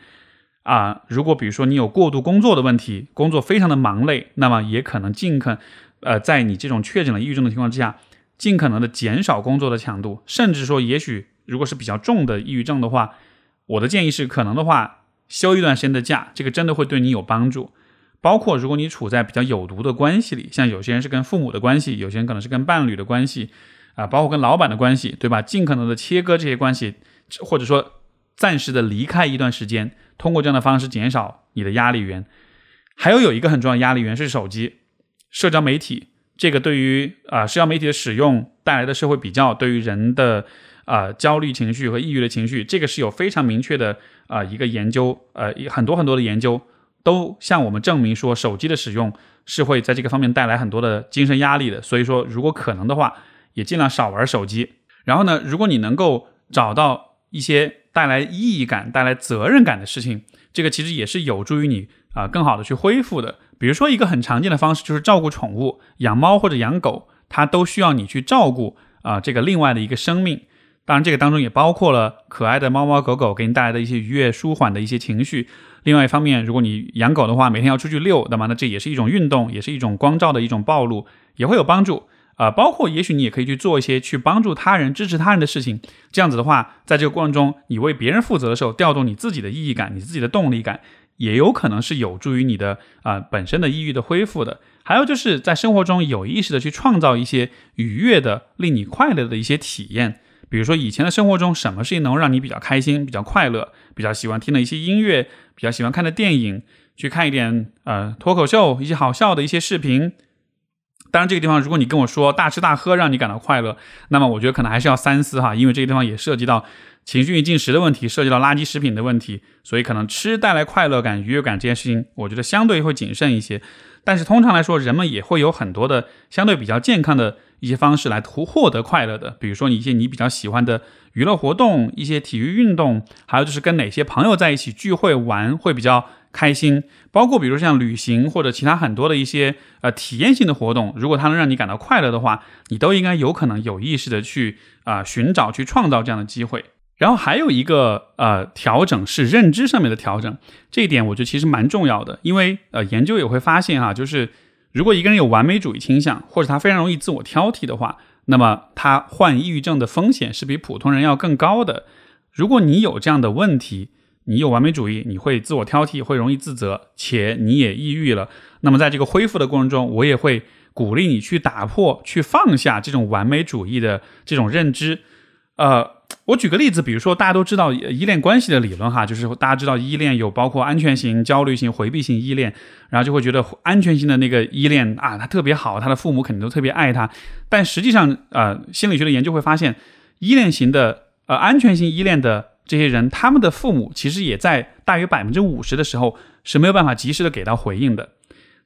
啊。如果比如说你有过度工作的问题，工作非常的忙累，那么也可能尽可呃在你这种确诊了抑郁症的情况之下，尽可能的减少工作的强度，甚至说也许。如果是比较重的抑郁症的话，我的建议是，可能的话休一段时间的假，这个真的会对你有帮助。包括如果你处在比较有毒的关系里，像有些人是跟父母的关系，有些人可能是跟伴侣的关系，啊，包括跟老板的关系，对吧？尽可能的切割这些关系，或者说暂时的离开一段时间，通过这样的方式减少你的压力源。还有有一个很重要的压力源是手机、社交媒体，这个对于啊社交媒体的使用带来的社会比较，对于人的。啊，焦虑情绪和抑郁的情绪，这个是有非常明确的啊一个研究，呃，很多很多的研究都向我们证明说，手机的使用是会在这个方面带来很多的精神压力的。所以说，如果可能的话，也尽量少玩手机。然后呢，如果你能够找到一些带来意义感、带来责任感的事情，这个其实也是有助于你啊更好的去恢复的。比如说，一个很常见的方式就是照顾宠物，养猫或者养狗，它都需要你去照顾啊这个另外的一个生命。当然，这个当中也包括了可爱的猫猫狗狗给你带来的一些愉悦、舒缓的一些情绪。另外一方面，如果你养狗的话，每天要出去遛，那么那，这也是一种运动，也是一种光照的一种暴露，也会有帮助啊。包括也许你也可以去做一些去帮助他人、支持他人的事情。这样子的话，在这个过程中，你为别人负责的时候，调动你自己的意义感、你自己的动力感，也有可能是有助于你的啊本身的抑郁的恢复的。还有就是在生活中有意识的去创造一些愉悦的、令你快乐的一些体验。比如说，以前的生活中，什么事情能让你比较开心、比较快乐、比较喜欢听的一些音乐、比较喜欢看的电影，去看一点呃脱口秀、一些好笑的一些视频。当然，这个地方如果你跟我说大吃大喝让你感到快乐，那么我觉得可能还是要三思哈，因为这个地方也涉及到情绪与进食的问题，涉及到垃圾食品的问题，所以可能吃带来快乐感、愉悦感这件事情，我觉得相对会谨慎一些。但是通常来说，人们也会有很多的相对比较健康的。一些方式来图获得快乐的，比如说你一些你比较喜欢的娱乐活动，一些体育运动，还有就是跟哪些朋友在一起聚会玩会比较开心，包括比如像旅行或者其他很多的一些呃体验性的活动，如果它能让你感到快乐的话，你都应该有可能有意识的去啊寻找去创造这样的机会。然后还有一个呃调整是认知上面的调整，这一点我觉得其实蛮重要的，因为呃研究也会发现哈，就是。如果一个人有完美主义倾向，或者他非常容易自我挑剔的话，那么他患抑郁症的风险是比普通人要更高的。如果你有这样的问题，你有完美主义，你会自我挑剔，会容易自责，且你也抑郁了，那么在这个恢复的过程中，我也会鼓励你去打破、去放下这种完美主义的这种认知，呃。我举个例子，比如说大家都知道依恋关系的理论哈，就是大家知道依恋有包括安全型、焦虑型、回避型依恋，然后就会觉得安全型的那个依恋啊，他特别好，他的父母肯定都特别爱他。但实际上，呃，心理学的研究会发现，依恋型的呃安全性依恋的这些人，他们的父母其实也在大约百分之五十的时候是没有办法及时的给到回应的。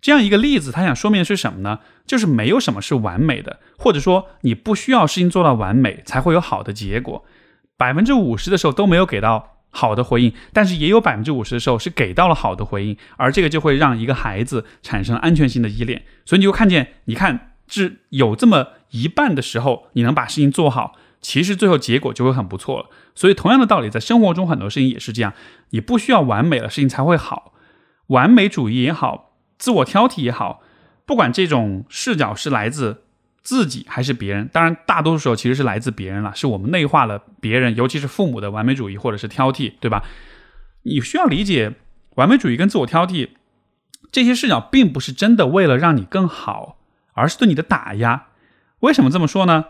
这样一个例子，他想说明的是什么呢？就是没有什么是完美的，或者说你不需要事情做到完美才会有好的结果。百分之五十的时候都没有给到好的回应，但是也有百分之五十的时候是给到了好的回应，而这个就会让一个孩子产生安全性的依恋。所以你就看见，你看，是有这么一半的时候，你能把事情做好，其实最后结果就会很不错了。所以同样的道理，在生活中很多事情也是这样，你不需要完美了，事情才会好。完美主义也好，自我挑剔也好，不管这种视角是来自。自己还是别人？当然，大多数时候其实是来自别人了，是我们内化了别人，尤其是父母的完美主义或者是挑剔，对吧？你需要理解，完美主义跟自我挑剔这些视角，并不是真的为了让你更好，而是对你的打压。为什么这么说呢？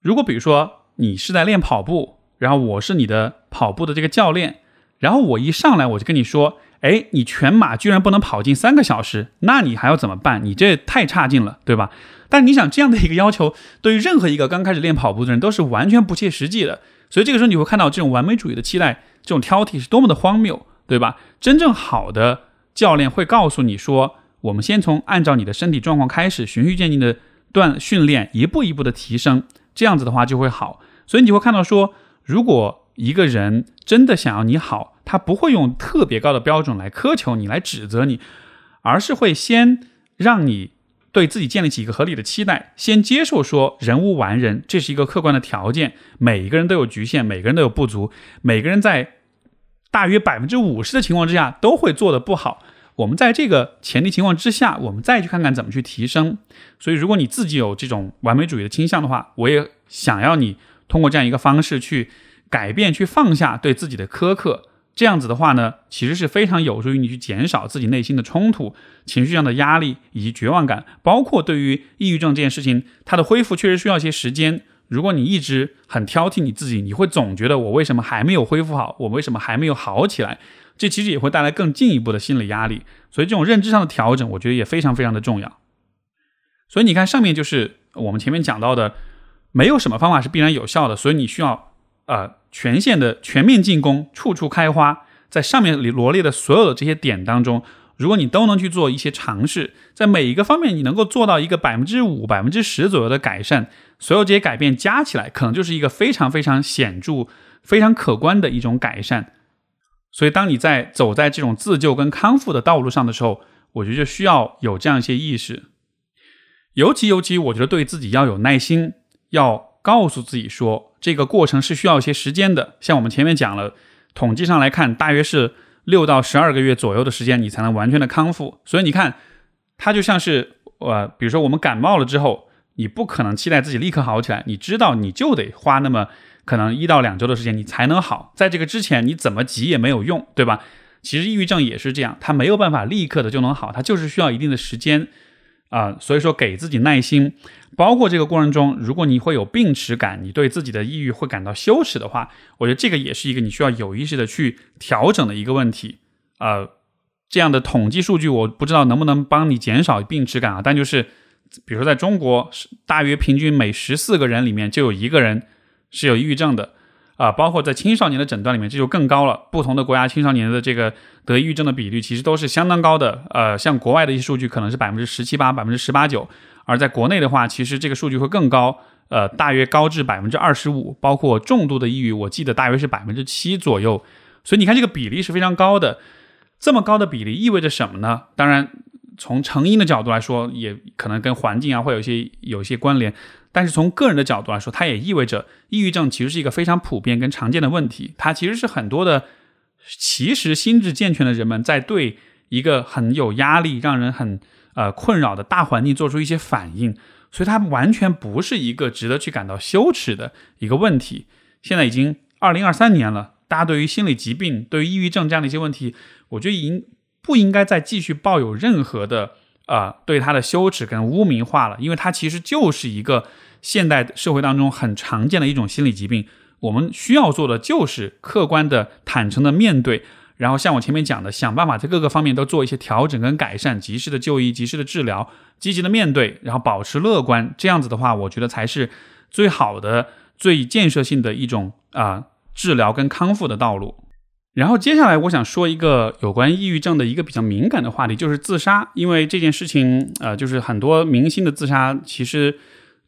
如果比如说你是在练跑步，然后我是你的跑步的这个教练，然后我一上来我就跟你说，哎，你全马居然不能跑进三个小时，那你还要怎么办？你这太差劲了，对吧？但你想这样的一个要求，对于任何一个刚开始练跑步的人都是完全不切实际的。所以这个时候你会看到这种完美主义的期待，这种挑剔是多么的荒谬，对吧？真正好的教练会告诉你说，我们先从按照你的身体状况开始，循序渐进的锻训练，一步一步的提升，这样子的话就会好。所以你会看到说，如果一个人真的想要你好，他不会用特别高的标准来苛求你，来指责你，而是会先让你。对自己建立起一个合理的期待，先接受说人无完人，这是一个客观的条件。每一个人都有局限，每个人都有不足，每个人在大约百分之五十的情况之下都会做的不好。我们在这个前提情况之下，我们再去看看怎么去提升。所以，如果你自己有这种完美主义的倾向的话，我也想要你通过这样一个方式去改变，去放下对自己的苛刻。这样子的话呢，其实是非常有助于你去减少自己内心的冲突、情绪上的压力以及绝望感。包括对于抑郁症这件事情，它的恢复确实需要一些时间。如果你一直很挑剔你自己，你会总觉得我为什么还没有恢复好，我为什么还没有好起来？这其实也会带来更进一步的心理压力。所以这种认知上的调整，我觉得也非常非常的重要。所以你看，上面就是我们前面讲到的，没有什么方法是必然有效的，所以你需要呃。全线的全面进攻，处处开花。在上面里罗列的所有的这些点当中，如果你都能去做一些尝试，在每一个方面你能够做到一个百分之五、百分之十左右的改善，所有这些改变加起来，可能就是一个非常非常显著、非常可观的一种改善。所以，当你在走在这种自救跟康复的道路上的时候，我觉得就需要有这样一些意识。尤其尤其，我觉得对自己要有耐心，要告诉自己说。这个过程是需要一些时间的，像我们前面讲了，统计上来看，大约是六到十二个月左右的时间，你才能完全的康复。所以你看，它就像是呃，比如说我们感冒了之后，你不可能期待自己立刻好起来，你知道你就得花那么可能一到两周的时间，你才能好。在这个之前，你怎么急也没有用，对吧？其实抑郁症也是这样，它没有办法立刻的就能好，它就是需要一定的时间。啊，所以说给自己耐心，包括这个过程中，如果你会有病耻感，你对自己的抑郁会感到羞耻的话，我觉得这个也是一个你需要有意识的去调整的一个问题。呃，这样的统计数据我不知道能不能帮你减少病耻感啊，但就是，比如说在中国，大约平均每十四个人里面就有一个人是有抑郁症的。啊，包括在青少年的诊断里面，这就更高了。不同的国家青少年的这个得抑郁症的比率，其实都是相当高的。呃，像国外的一些数据，可能是百分之十七八、百分之十八九；而在国内的话，其实这个数据会更高，呃，大约高至百分之二十五。包括重度的抑郁，我记得大约是百分之七左右。所以你看，这个比例是非常高的。这么高的比例意味着什么呢？当然，从成因的角度来说，也可能跟环境啊会有一些有一些关联。但是从个人的角度来说，它也意味着抑郁症其实是一个非常普遍跟常见的问题。它其实是很多的其实心智健全的人们在对一个很有压力、让人很呃困扰的大环境做出一些反应。所以它完全不是一个值得去感到羞耻的一个问题。现在已经二零二三年了，大家对于心理疾病、对于抑郁症这样的一些问题，我觉得已经不应该再继续抱有任何的啊对他的羞耻跟污名化了，因为它其实就是一个现代社会当中很常见的一种心理疾病。我们需要做的就是客观的、坦诚的面对。然后像我前面讲的，想办法在各个方面都做一些调整跟改善，及时的就医，及时的治疗，积极的面对，然后保持乐观，这样子的话，我觉得才是最好的、最建设性的一种啊治疗跟康复的道路。然后接下来我想说一个有关抑郁症的一个比较敏感的话题，就是自杀，因为这件事情，呃，就是很多明星的自杀，其实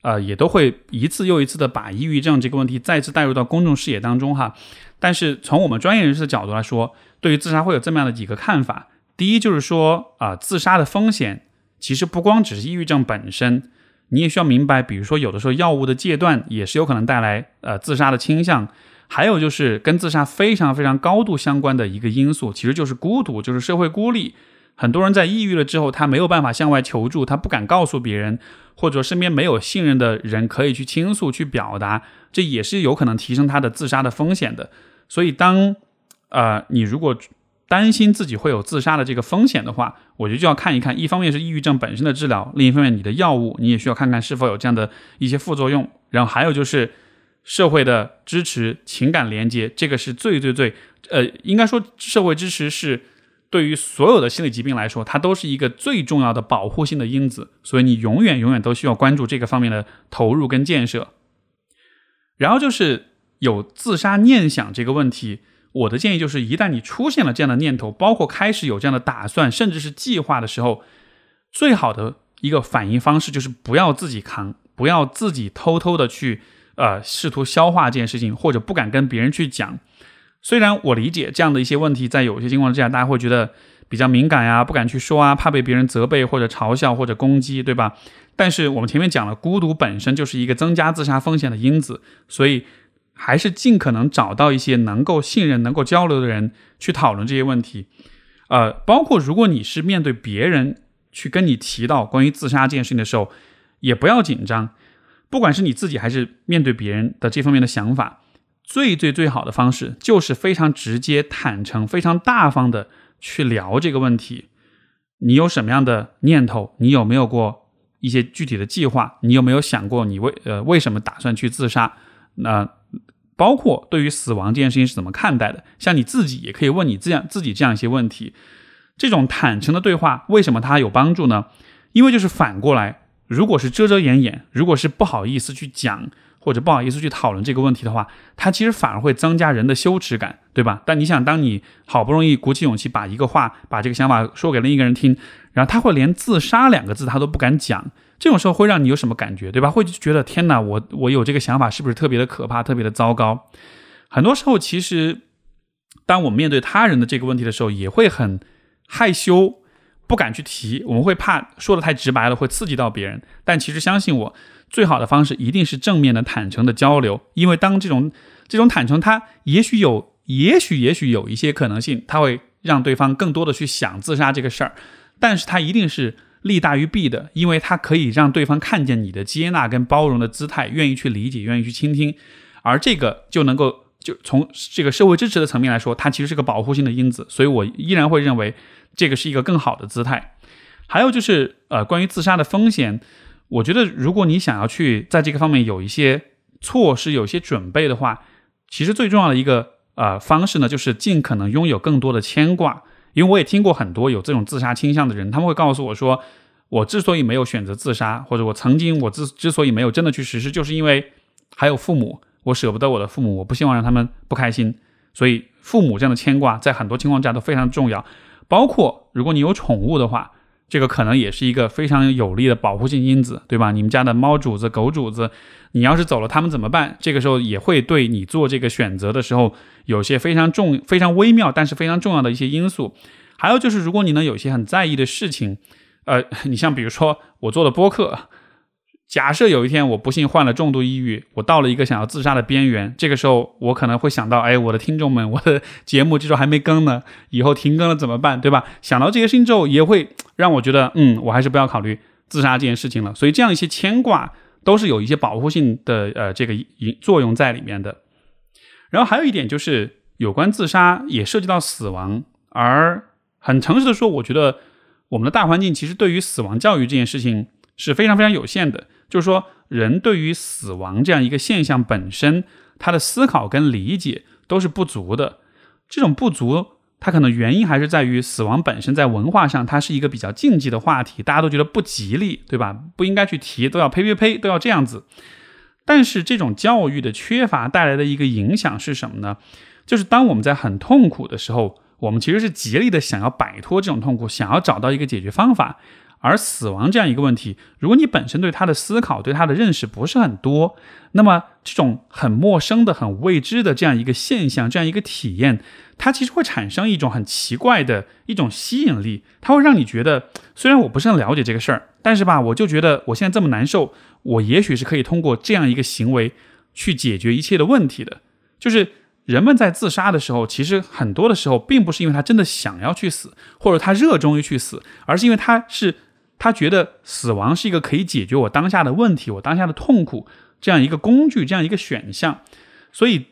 呃也都会一次又一次的把抑郁症这个问题再次带入到公众视野当中哈。但是从我们专业人士的角度来说，对于自杀会有这么样的几个看法。第一就是说啊，自杀的风险其实不光只是抑郁症本身，你也需要明白，比如说有的时候药物的戒断也是有可能带来呃自杀的倾向。还有就是跟自杀非常非常高度相关的一个因素，其实就是孤独，就是社会孤立。很多人在抑郁了之后，他没有办法向外求助，他不敢告诉别人，或者身边没有信任的人可以去倾诉、去表达，这也是有可能提升他的自杀的风险的。所以当呃，你如果担心自己会有自杀的这个风险的话，我觉得就要看一看，一方面是抑郁症本身的治疗，另一方面你的药物你也需要看看是否有这样的一些副作用。然后还有就是社会的支持、情感连接，这个是最最最呃，应该说社会支持是对于所有的心理疾病来说，它都是一个最重要的保护性的因子。所以你永远永远都需要关注这个方面的投入跟建设。然后就是有自杀念想这个问题。我的建议就是，一旦你出现了这样的念头，包括开始有这样的打算，甚至是计划的时候，最好的一个反应方式就是不要自己扛，不要自己偷偷的去呃试图消化这件事情，或者不敢跟别人去讲。虽然我理解这样的一些问题，在有些情况之下，大家会觉得比较敏感呀，不敢去说啊，怕被别人责备或者嘲笑或者攻击，对吧？但是我们前面讲了，孤独本身就是一个增加自杀风险的因子，所以。还是尽可能找到一些能够信任、能够交流的人去讨论这些问题，呃，包括如果你是面对别人去跟你提到关于自杀这件事情的时候，也不要紧张。不管是你自己还是面对别人的这方面的想法，最最最好的方式就是非常直接、坦诚、非常大方的去聊这个问题。你有什么样的念头？你有没有过一些具体的计划？你有没有想过你为呃为什么打算去自杀？那。包括对于死亡这件事情是怎么看待的？像你自己也可以问你这样自己这样一些问题。这种坦诚的对话为什么它有帮助呢？因为就是反过来，如果是遮遮掩掩，如果是不好意思去讲或者不好意思去讨论这个问题的话，它其实反而会增加人的羞耻感，对吧？但你想，当你好不容易鼓起勇气把一个话、把这个想法说给另一个人听，然后他会连自杀两个字他都不敢讲。这种时候会让你有什么感觉，对吧？会觉得天哪，我我有这个想法是不是特别的可怕，特别的糟糕？很多时候，其实当我们面对他人的这个问题的时候，也会很害羞，不敢去提。我们会怕说的太直白了，会刺激到别人。但其实相信我，最好的方式一定是正面的、坦诚的交流。因为当这种这种坦诚，它也许有，也许也许有一些可能性，它会让对方更多的去想自杀这个事儿。但是它一定是。利大于弊的，因为它可以让对方看见你的接纳跟包容的姿态，愿意去理解，愿意去倾听，而这个就能够就从这个社会支持的层面来说，它其实是个保护性的因子，所以我依然会认为这个是一个更好的姿态。还有就是呃，关于自杀的风险，我觉得如果你想要去在这个方面有一些措施、有一些准备的话，其实最重要的一个呃方式呢，就是尽可能拥有更多的牵挂。因为我也听过很多有这种自杀倾向的人，他们会告诉我说，我之所以没有选择自杀，或者我曾经我之之所以没有真的去实施，就是因为还有父母，我舍不得我的父母，我不希望让他们不开心，所以父母这样的牵挂在很多情况下都非常重要。包括如果你有宠物的话，这个可能也是一个非常有利的保护性因子，对吧？你们家的猫主子、狗主子。你要是走了，他们怎么办？这个时候也会对你做这个选择的时候有些非常重、非常微妙，但是非常重要的一些因素。还有就是，如果你能有些很在意的事情，呃，[LAUGHS] 你像比如说我做的播客，假设有一天我不幸患了重度抑郁，我到了一个想要自杀的边缘，这个时候我可能会想到，哎，我的听众们，我的 [LAUGHS] 节目这周还没更呢，以后停更了怎么办？对吧？想到这些事情之后，也会让我觉得，嗯，我还是不要考虑。自杀这件事情了。所以这样一些牵挂都是有一些保护性的呃这个作用在里面的。然后还有一点就是有关自杀也涉及到死亡，而很诚实的说，我觉得我们的大环境其实对于死亡教育这件事情是非常非常有限的。就是说，人对于死亡这样一个现象本身，他的思考跟理解都是不足的。这种不足，它可能原因还是在于死亡本身在文化上它是一个比较禁忌的话题，大家都觉得不吉利，对吧？不应该去提，都要呸呸呸，都要这样子。但是这种教育的缺乏带来的一个影响是什么呢？就是当我们在很痛苦的时候，我们其实是极力的想要摆脱这种痛苦，想要找到一个解决方法。而死亡这样一个问题，如果你本身对它的思考、对它的认识不是很多，那么这种很陌生的、很未知的这样一个现象、这样一个体验，它其实会产生一种很奇怪的一种吸引力。它会让你觉得，虽然我不是很了解这个事儿，但是吧，我就觉得我现在这么难受，我也许是可以通过这样一个行为去解决一切的问题的。就是人们在自杀的时候，其实很多的时候，并不是因为他真的想要去死，或者他热衷于去死，而是因为他是。他觉得死亡是一个可以解决我当下的问题、我当下的痛苦这样一个工具、这样一个选项，所以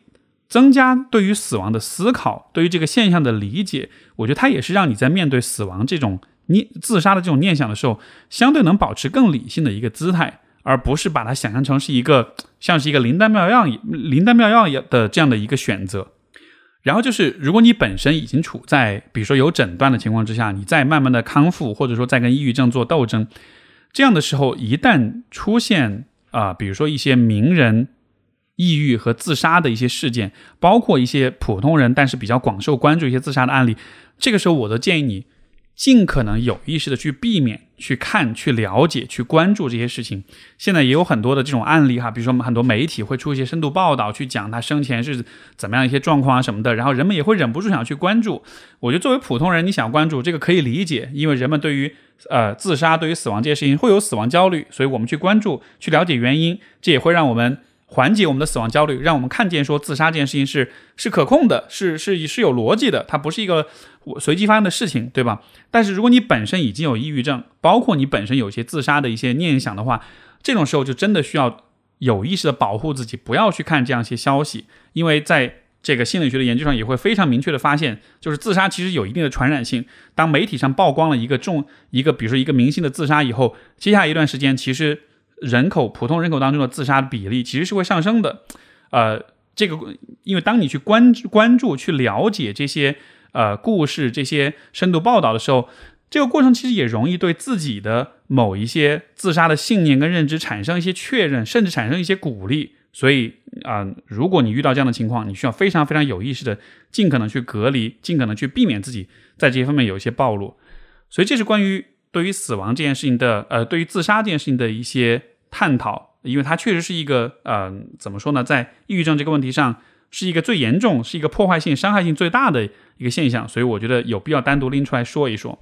增加对于死亡的思考、对于这个现象的理解，我觉得它也是让你在面对死亡这种念自杀的这种念想的时候，相对能保持更理性的一个姿态，而不是把它想象成是一个像是一个灵丹妙药、灵丹妙药的这样的一个选择。然后就是，如果你本身已经处在，比如说有诊断的情况之下，你再慢慢的康复，或者说在跟抑郁症做斗争，这样的时候，一旦出现啊，比如说一些名人抑郁和自杀的一些事件，包括一些普通人但是比较广受关注一些自杀的案例，这个时候我都建议你。尽可能有意识的去避免、去看、去了解、去关注这些事情。现在也有很多的这种案例哈，比如说我们很多媒体会出一些深度报道，去讲他生前是怎么样一些状况啊什么的，然后人们也会忍不住想去关注。我觉得作为普通人，你想关注这个可以理解，因为人们对于呃自杀、对于死亡这些事情会有死亡焦虑，所以我们去关注、去了解原因，这也会让我们。缓解我们的死亡焦虑，让我们看见说自杀这件事情是是可控的，是是是有逻辑的，它不是一个我随机发生的事情，对吧？但是如果你本身已经有抑郁症，包括你本身有些自杀的一些念想的话，这种时候就真的需要有意识的保护自己，不要去看这样一些消息，因为在这个心理学的研究上也会非常明确的发现，就是自杀其实有一定的传染性。当媒体上曝光了一个重一个，比如说一个明星的自杀以后，接下来一段时间其实。人口普通人口当中的自杀比例其实是会上升的，呃，这个因为当你去关关注、去了解这些呃故事、这些深度报道的时候，这个过程其实也容易对自己的某一些自杀的信念跟认知产生一些确认，甚至产生一些鼓励。所以啊，如果你遇到这样的情况，你需要非常非常有意识的，尽可能去隔离，尽可能去避免自己在这些方面有一些暴露。所以这是关于对于死亡这件事情的，呃，对于自杀这件事情的一些。探讨，因为它确实是一个，呃，怎么说呢，在抑郁症这个问题上，是一个最严重、是一个破坏性、伤害性最大的一个现象，所以我觉得有必要单独拎出来说一说。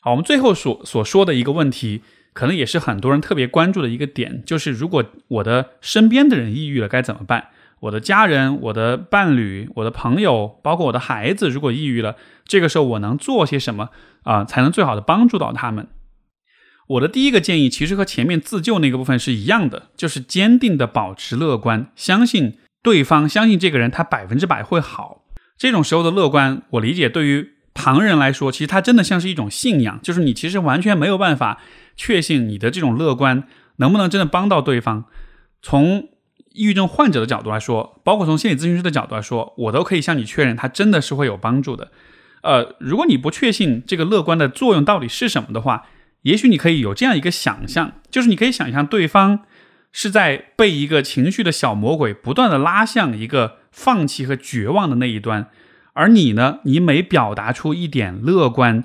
好，我们最后所所说的一个问题，可能也是很多人特别关注的一个点，就是如果我的身边的人抑郁了该怎么办？我的家人、我的伴侣、我的朋友，包括我的孩子，如果抑郁了，这个时候我能做些什么啊，才能最好的帮助到他们？我的第一个建议其实和前面自救那个部分是一样的，就是坚定的保持乐观，相信对方，相信这个人他百分之百会好。这种时候的乐观，我理解对于旁人来说，其实它真的像是一种信仰，就是你其实完全没有办法确信你的这种乐观能不能真的帮到对方。从抑郁症患者的角度来说，包括从心理咨询师的角度来说，我都可以向你确认，他真的是会有帮助的。呃，如果你不确信这个乐观的作用到底是什么的话，也许你可以有这样一个想象，就是你可以想象对方是在被一个情绪的小魔鬼不断的拉向一个放弃和绝望的那一端，而你呢，你每表达出一点乐观、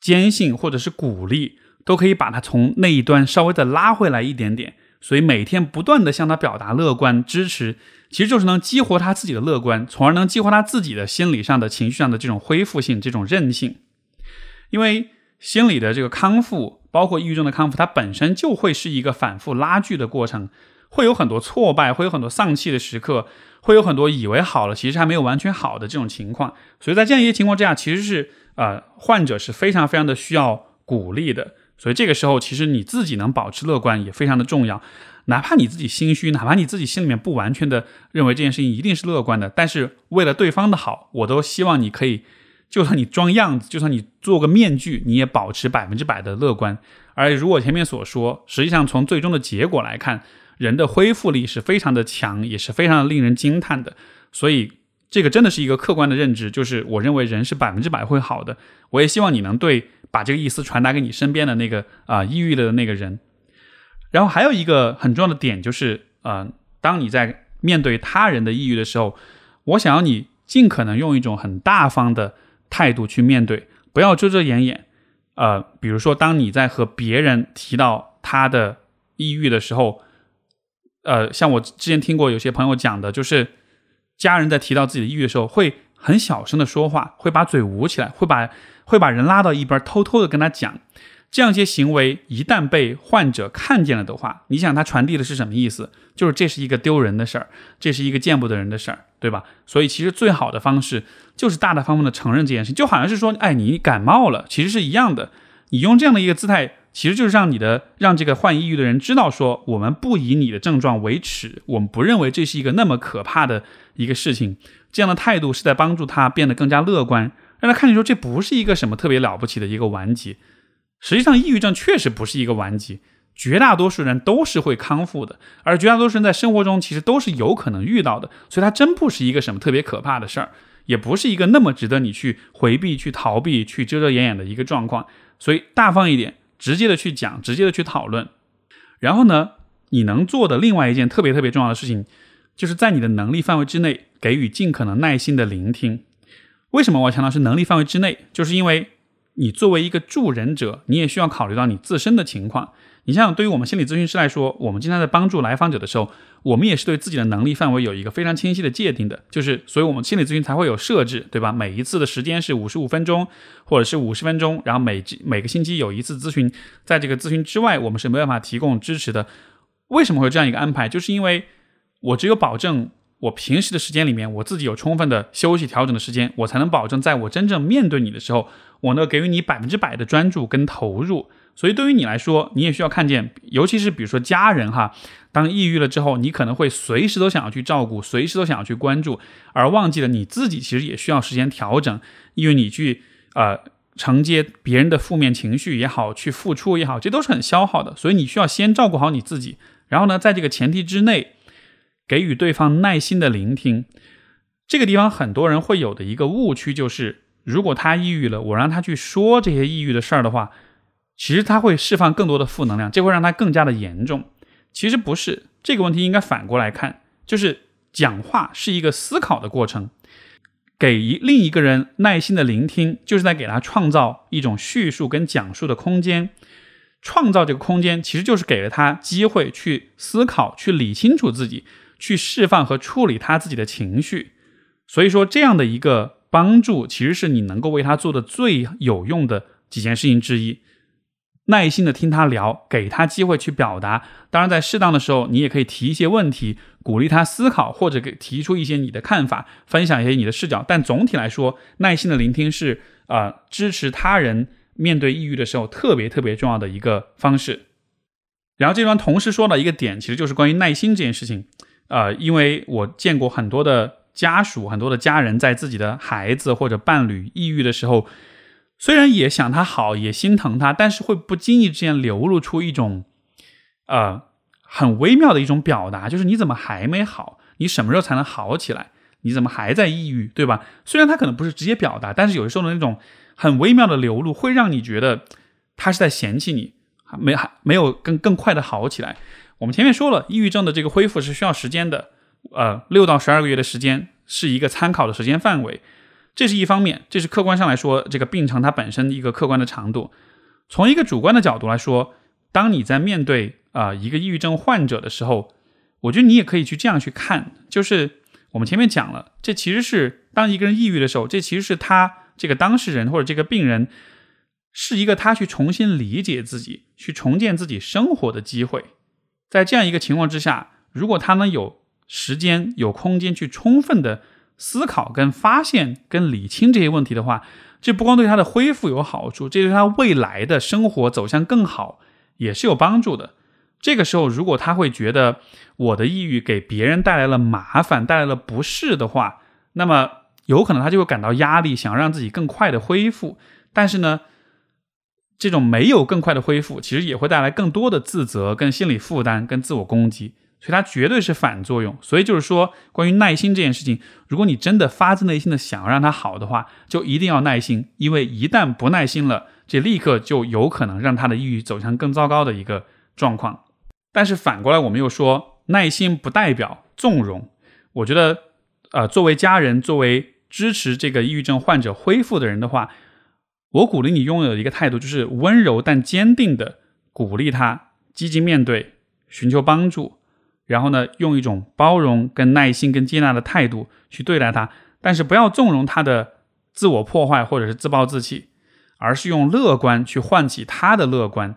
坚信或者是鼓励，都可以把他从那一端稍微的拉回来一点点。所以每天不断的向他表达乐观支持，其实就是能激活他自己的乐观，从而能激活他自己的心理上的情绪上的这种恢复性、这种韧性，因为。心理的这个康复，包括抑郁症的康复，它本身就会是一个反复拉锯的过程，会有很多挫败，会有很多丧气的时刻，会有很多以为好了，其实还没有完全好的这种情况。所以在这样一些情况之下，其实是呃，患者是非常非常的需要鼓励的，所以这个时候，其实你自己能保持乐观也非常的重要。哪怕你自己心虚，哪怕你自己心里面不完全的认为这件事情一定是乐观的，但是为了对方的好，我都希望你可以，就算你装样子，就算你做个面具，你也保持百分之百的乐观。而如果前面所说，实际上从最终的结果来看，人的恢复力是非常的强，也是非常的令人惊叹的。所以这个真的是一个客观的认知，就是我认为人是百分之百会好的。我也希望你能对把这个意思传达给你身边的那个啊抑郁的那个人。然后还有一个很重要的点就是，呃，当你在面对他人的抑郁的时候，我想要你尽可能用一种很大方的态度去面对，不要遮遮掩掩。呃，比如说，当你在和别人提到他的抑郁的时候，呃，像我之前听过有些朋友讲的，就是家人在提到自己的抑郁的时候，会很小声的说话，会把嘴捂起来，会把会把人拉到一边，偷偷的跟他讲。这样一些行为一旦被患者看见了的话，你想他传递的是什么意思？就是这是一个丢人的事儿，这是一个见不得人的事儿，对吧？所以其实最好的方式就是大大方方的承认这件事，就好像是说，哎，你感冒了，其实是一样的。你用这样的一个姿态，其实就是让你的让这个患抑郁的人知道，说我们不以你的症状为耻，我们不认为这是一个那么可怕的一个事情。这样的态度是在帮助他变得更加乐观，让他看见说这不是一个什么特别了不起的一个顽疾。实际上，抑郁症确实不是一个顽疾，绝大多数人都是会康复的，而绝大多数人在生活中其实都是有可能遇到的，所以它真不是一个什么特别可怕的事儿，也不是一个那么值得你去回避、去逃避、去遮遮掩掩的一个状况。所以，大方一点，直接的去讲，直接的去讨论。然后呢，你能做的另外一件特别特别重要的事情，就是在你的能力范围之内，给予尽可能耐心的聆听。为什么我强调是能力范围之内？就是因为。你作为一个助人者，你也需要考虑到你自身的情况。你像对于我们心理咨询师来说，我们经常在帮助来访者的时候，我们也是对自己的能力范围有一个非常清晰的界定的。就是，所以我们心理咨询才会有设置，对吧？每一次的时间是五十五分钟，或者是五十分钟，然后每每个星期有一次咨询。在这个咨询之外，我们是没办法提供支持的。为什么会这样一个安排？就是因为我只有保证。我平时的时间里面，我自己有充分的休息调整的时间，我才能保证在我真正面对你的时候，我呢给予你百分之百的专注跟投入。所以对于你来说，你也需要看见，尤其是比如说家人哈，当抑郁了之后，你可能会随时都想要去照顾，随时都想要去关注，而忘记了你自己其实也需要时间调整，因为你去呃承接别人的负面情绪也好，去付出也好，这都是很消耗的。所以你需要先照顾好你自己，然后呢，在这个前提之内。给予对方耐心的聆听，这个地方很多人会有的一个误区就是，如果他抑郁了，我让他去说这些抑郁的事儿的话，其实他会释放更多的负能量，这会让他更加的严重。其实不是，这个问题应该反过来看，就是讲话是一个思考的过程，给一另一个人耐心的聆听，就是在给他创造一种叙述跟讲述的空间。创造这个空间，其实就是给了他机会去思考，去理清楚自己。去释放和处理他自己的情绪，所以说这样的一个帮助，其实是你能够为他做的最有用的几件事情之一。耐心的听他聊，给他机会去表达。当然，在适当的时候，你也可以提一些问题，鼓励他思考，或者给提出一些你的看法，分享一些你的视角。但总体来说，耐心的聆听是啊，支持他人面对抑郁的时候特别特别重要的一个方式。然后这段同时说到一个点，其实就是关于耐心这件事情。呃，因为我见过很多的家属，很多的家人在自己的孩子或者伴侣抑郁的时候，虽然也想他好，也心疼他，但是会不经意之间流露出一种，呃，很微妙的一种表达，就是你怎么还没好？你什么时候才能好起来？你怎么还在抑郁？对吧？虽然他可能不是直接表达，但是有的时候的那种很微妙的流露，会让你觉得他是在嫌弃你，没还没有更更快的好起来。我们前面说了，抑郁症的这个恢复是需要时间的，呃，六到十二个月的时间是一个参考的时间范围，这是一方面，这是客观上来说这个病程它本身一个客观的长度。从一个主观的角度来说，当你在面对啊一个抑郁症患者的时候，我觉得你也可以去这样去看，就是我们前面讲了，这其实是当一个人抑郁的时候，这其实是他这个当事人或者这个病人是一个他去重新理解自己、去重建自己生活的机会。在这样一个情况之下，如果他能有时间、有空间去充分的思考、跟发现、跟理清这些问题的话，这不光对他的恢复有好处，这对他未来的生活走向更好也是有帮助的。这个时候，如果他会觉得我的抑郁给别人带来了麻烦，带来了不适的话，那么有可能他就会感到压力，想让自己更快的恢复。但是呢，这种没有更快的恢复，其实也会带来更多的自责、跟心理负担、跟自我攻击。所以它绝对是反作用。所以就是说，关于耐心这件事情，如果你真的发自内心的想让它好的话，就一定要耐心，因为一旦不耐心了，这立刻就有可能让他的抑郁走向更糟糕的一个状况。但是反过来，我们又说，耐心不代表纵容。我觉得，呃，作为家人，作为支持这个抑郁症患者恢复的人的话，我鼓励你拥有一个态度，就是温柔但坚定的鼓励他，积极面对，寻求帮助，然后呢，用一种包容、跟耐心、跟接纳的态度去对待他。但是不要纵容他的自我破坏或者是自暴自弃，而是用乐观去唤起他的乐观。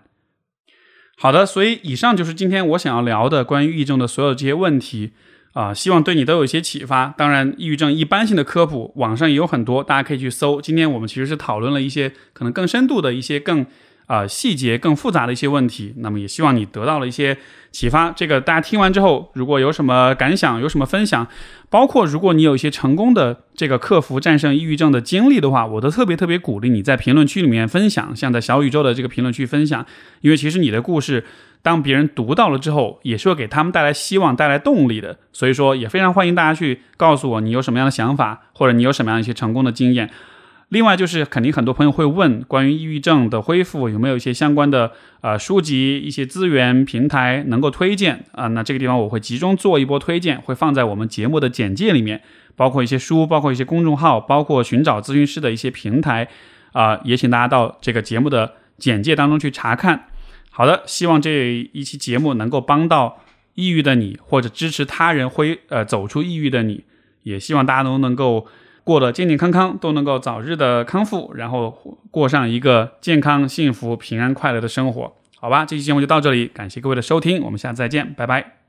好的，所以以上就是今天我想要聊的关于抑郁症的所有这些问题啊，希望对你都有一些启发。当然，抑郁症一般性的科普网上也有很多，大家可以去搜。今天我们其实是讨论了一些可能更深度的一些更。啊，细节更复杂的一些问题，那么也希望你得到了一些启发。这个大家听完之后，如果有什么感想，有什么分享，包括如果你有一些成功的这个克服战胜抑郁症的经历的话，我都特别特别鼓励你在评论区里面分享，像在小宇宙的这个评论区分享，因为其实你的故事当别人读到了之后，也是会给他们带来希望、带来动力的。所以说，也非常欢迎大家去告诉我你有什么样的想法，或者你有什么样一些成功的经验。另外就是，肯定很多朋友会问，关于抑郁症的恢复有没有一些相关的呃书籍、一些资源平台能够推荐啊？那这个地方我会集中做一波推荐，会放在我们节目的简介里面，包括一些书，包括一些公众号，包括寻找咨询师的一些平台啊，也请大家到这个节目的简介当中去查看。好的，希望这一期节目能够帮到抑郁的你，或者支持他人恢呃走出抑郁的你，也希望大家都能够。过得健健康康，都能够早日的康复，然后过上一个健康、幸福、平安、快乐的生活，好吧？这期节目就到这里，感谢各位的收听，我们下次再见，拜拜。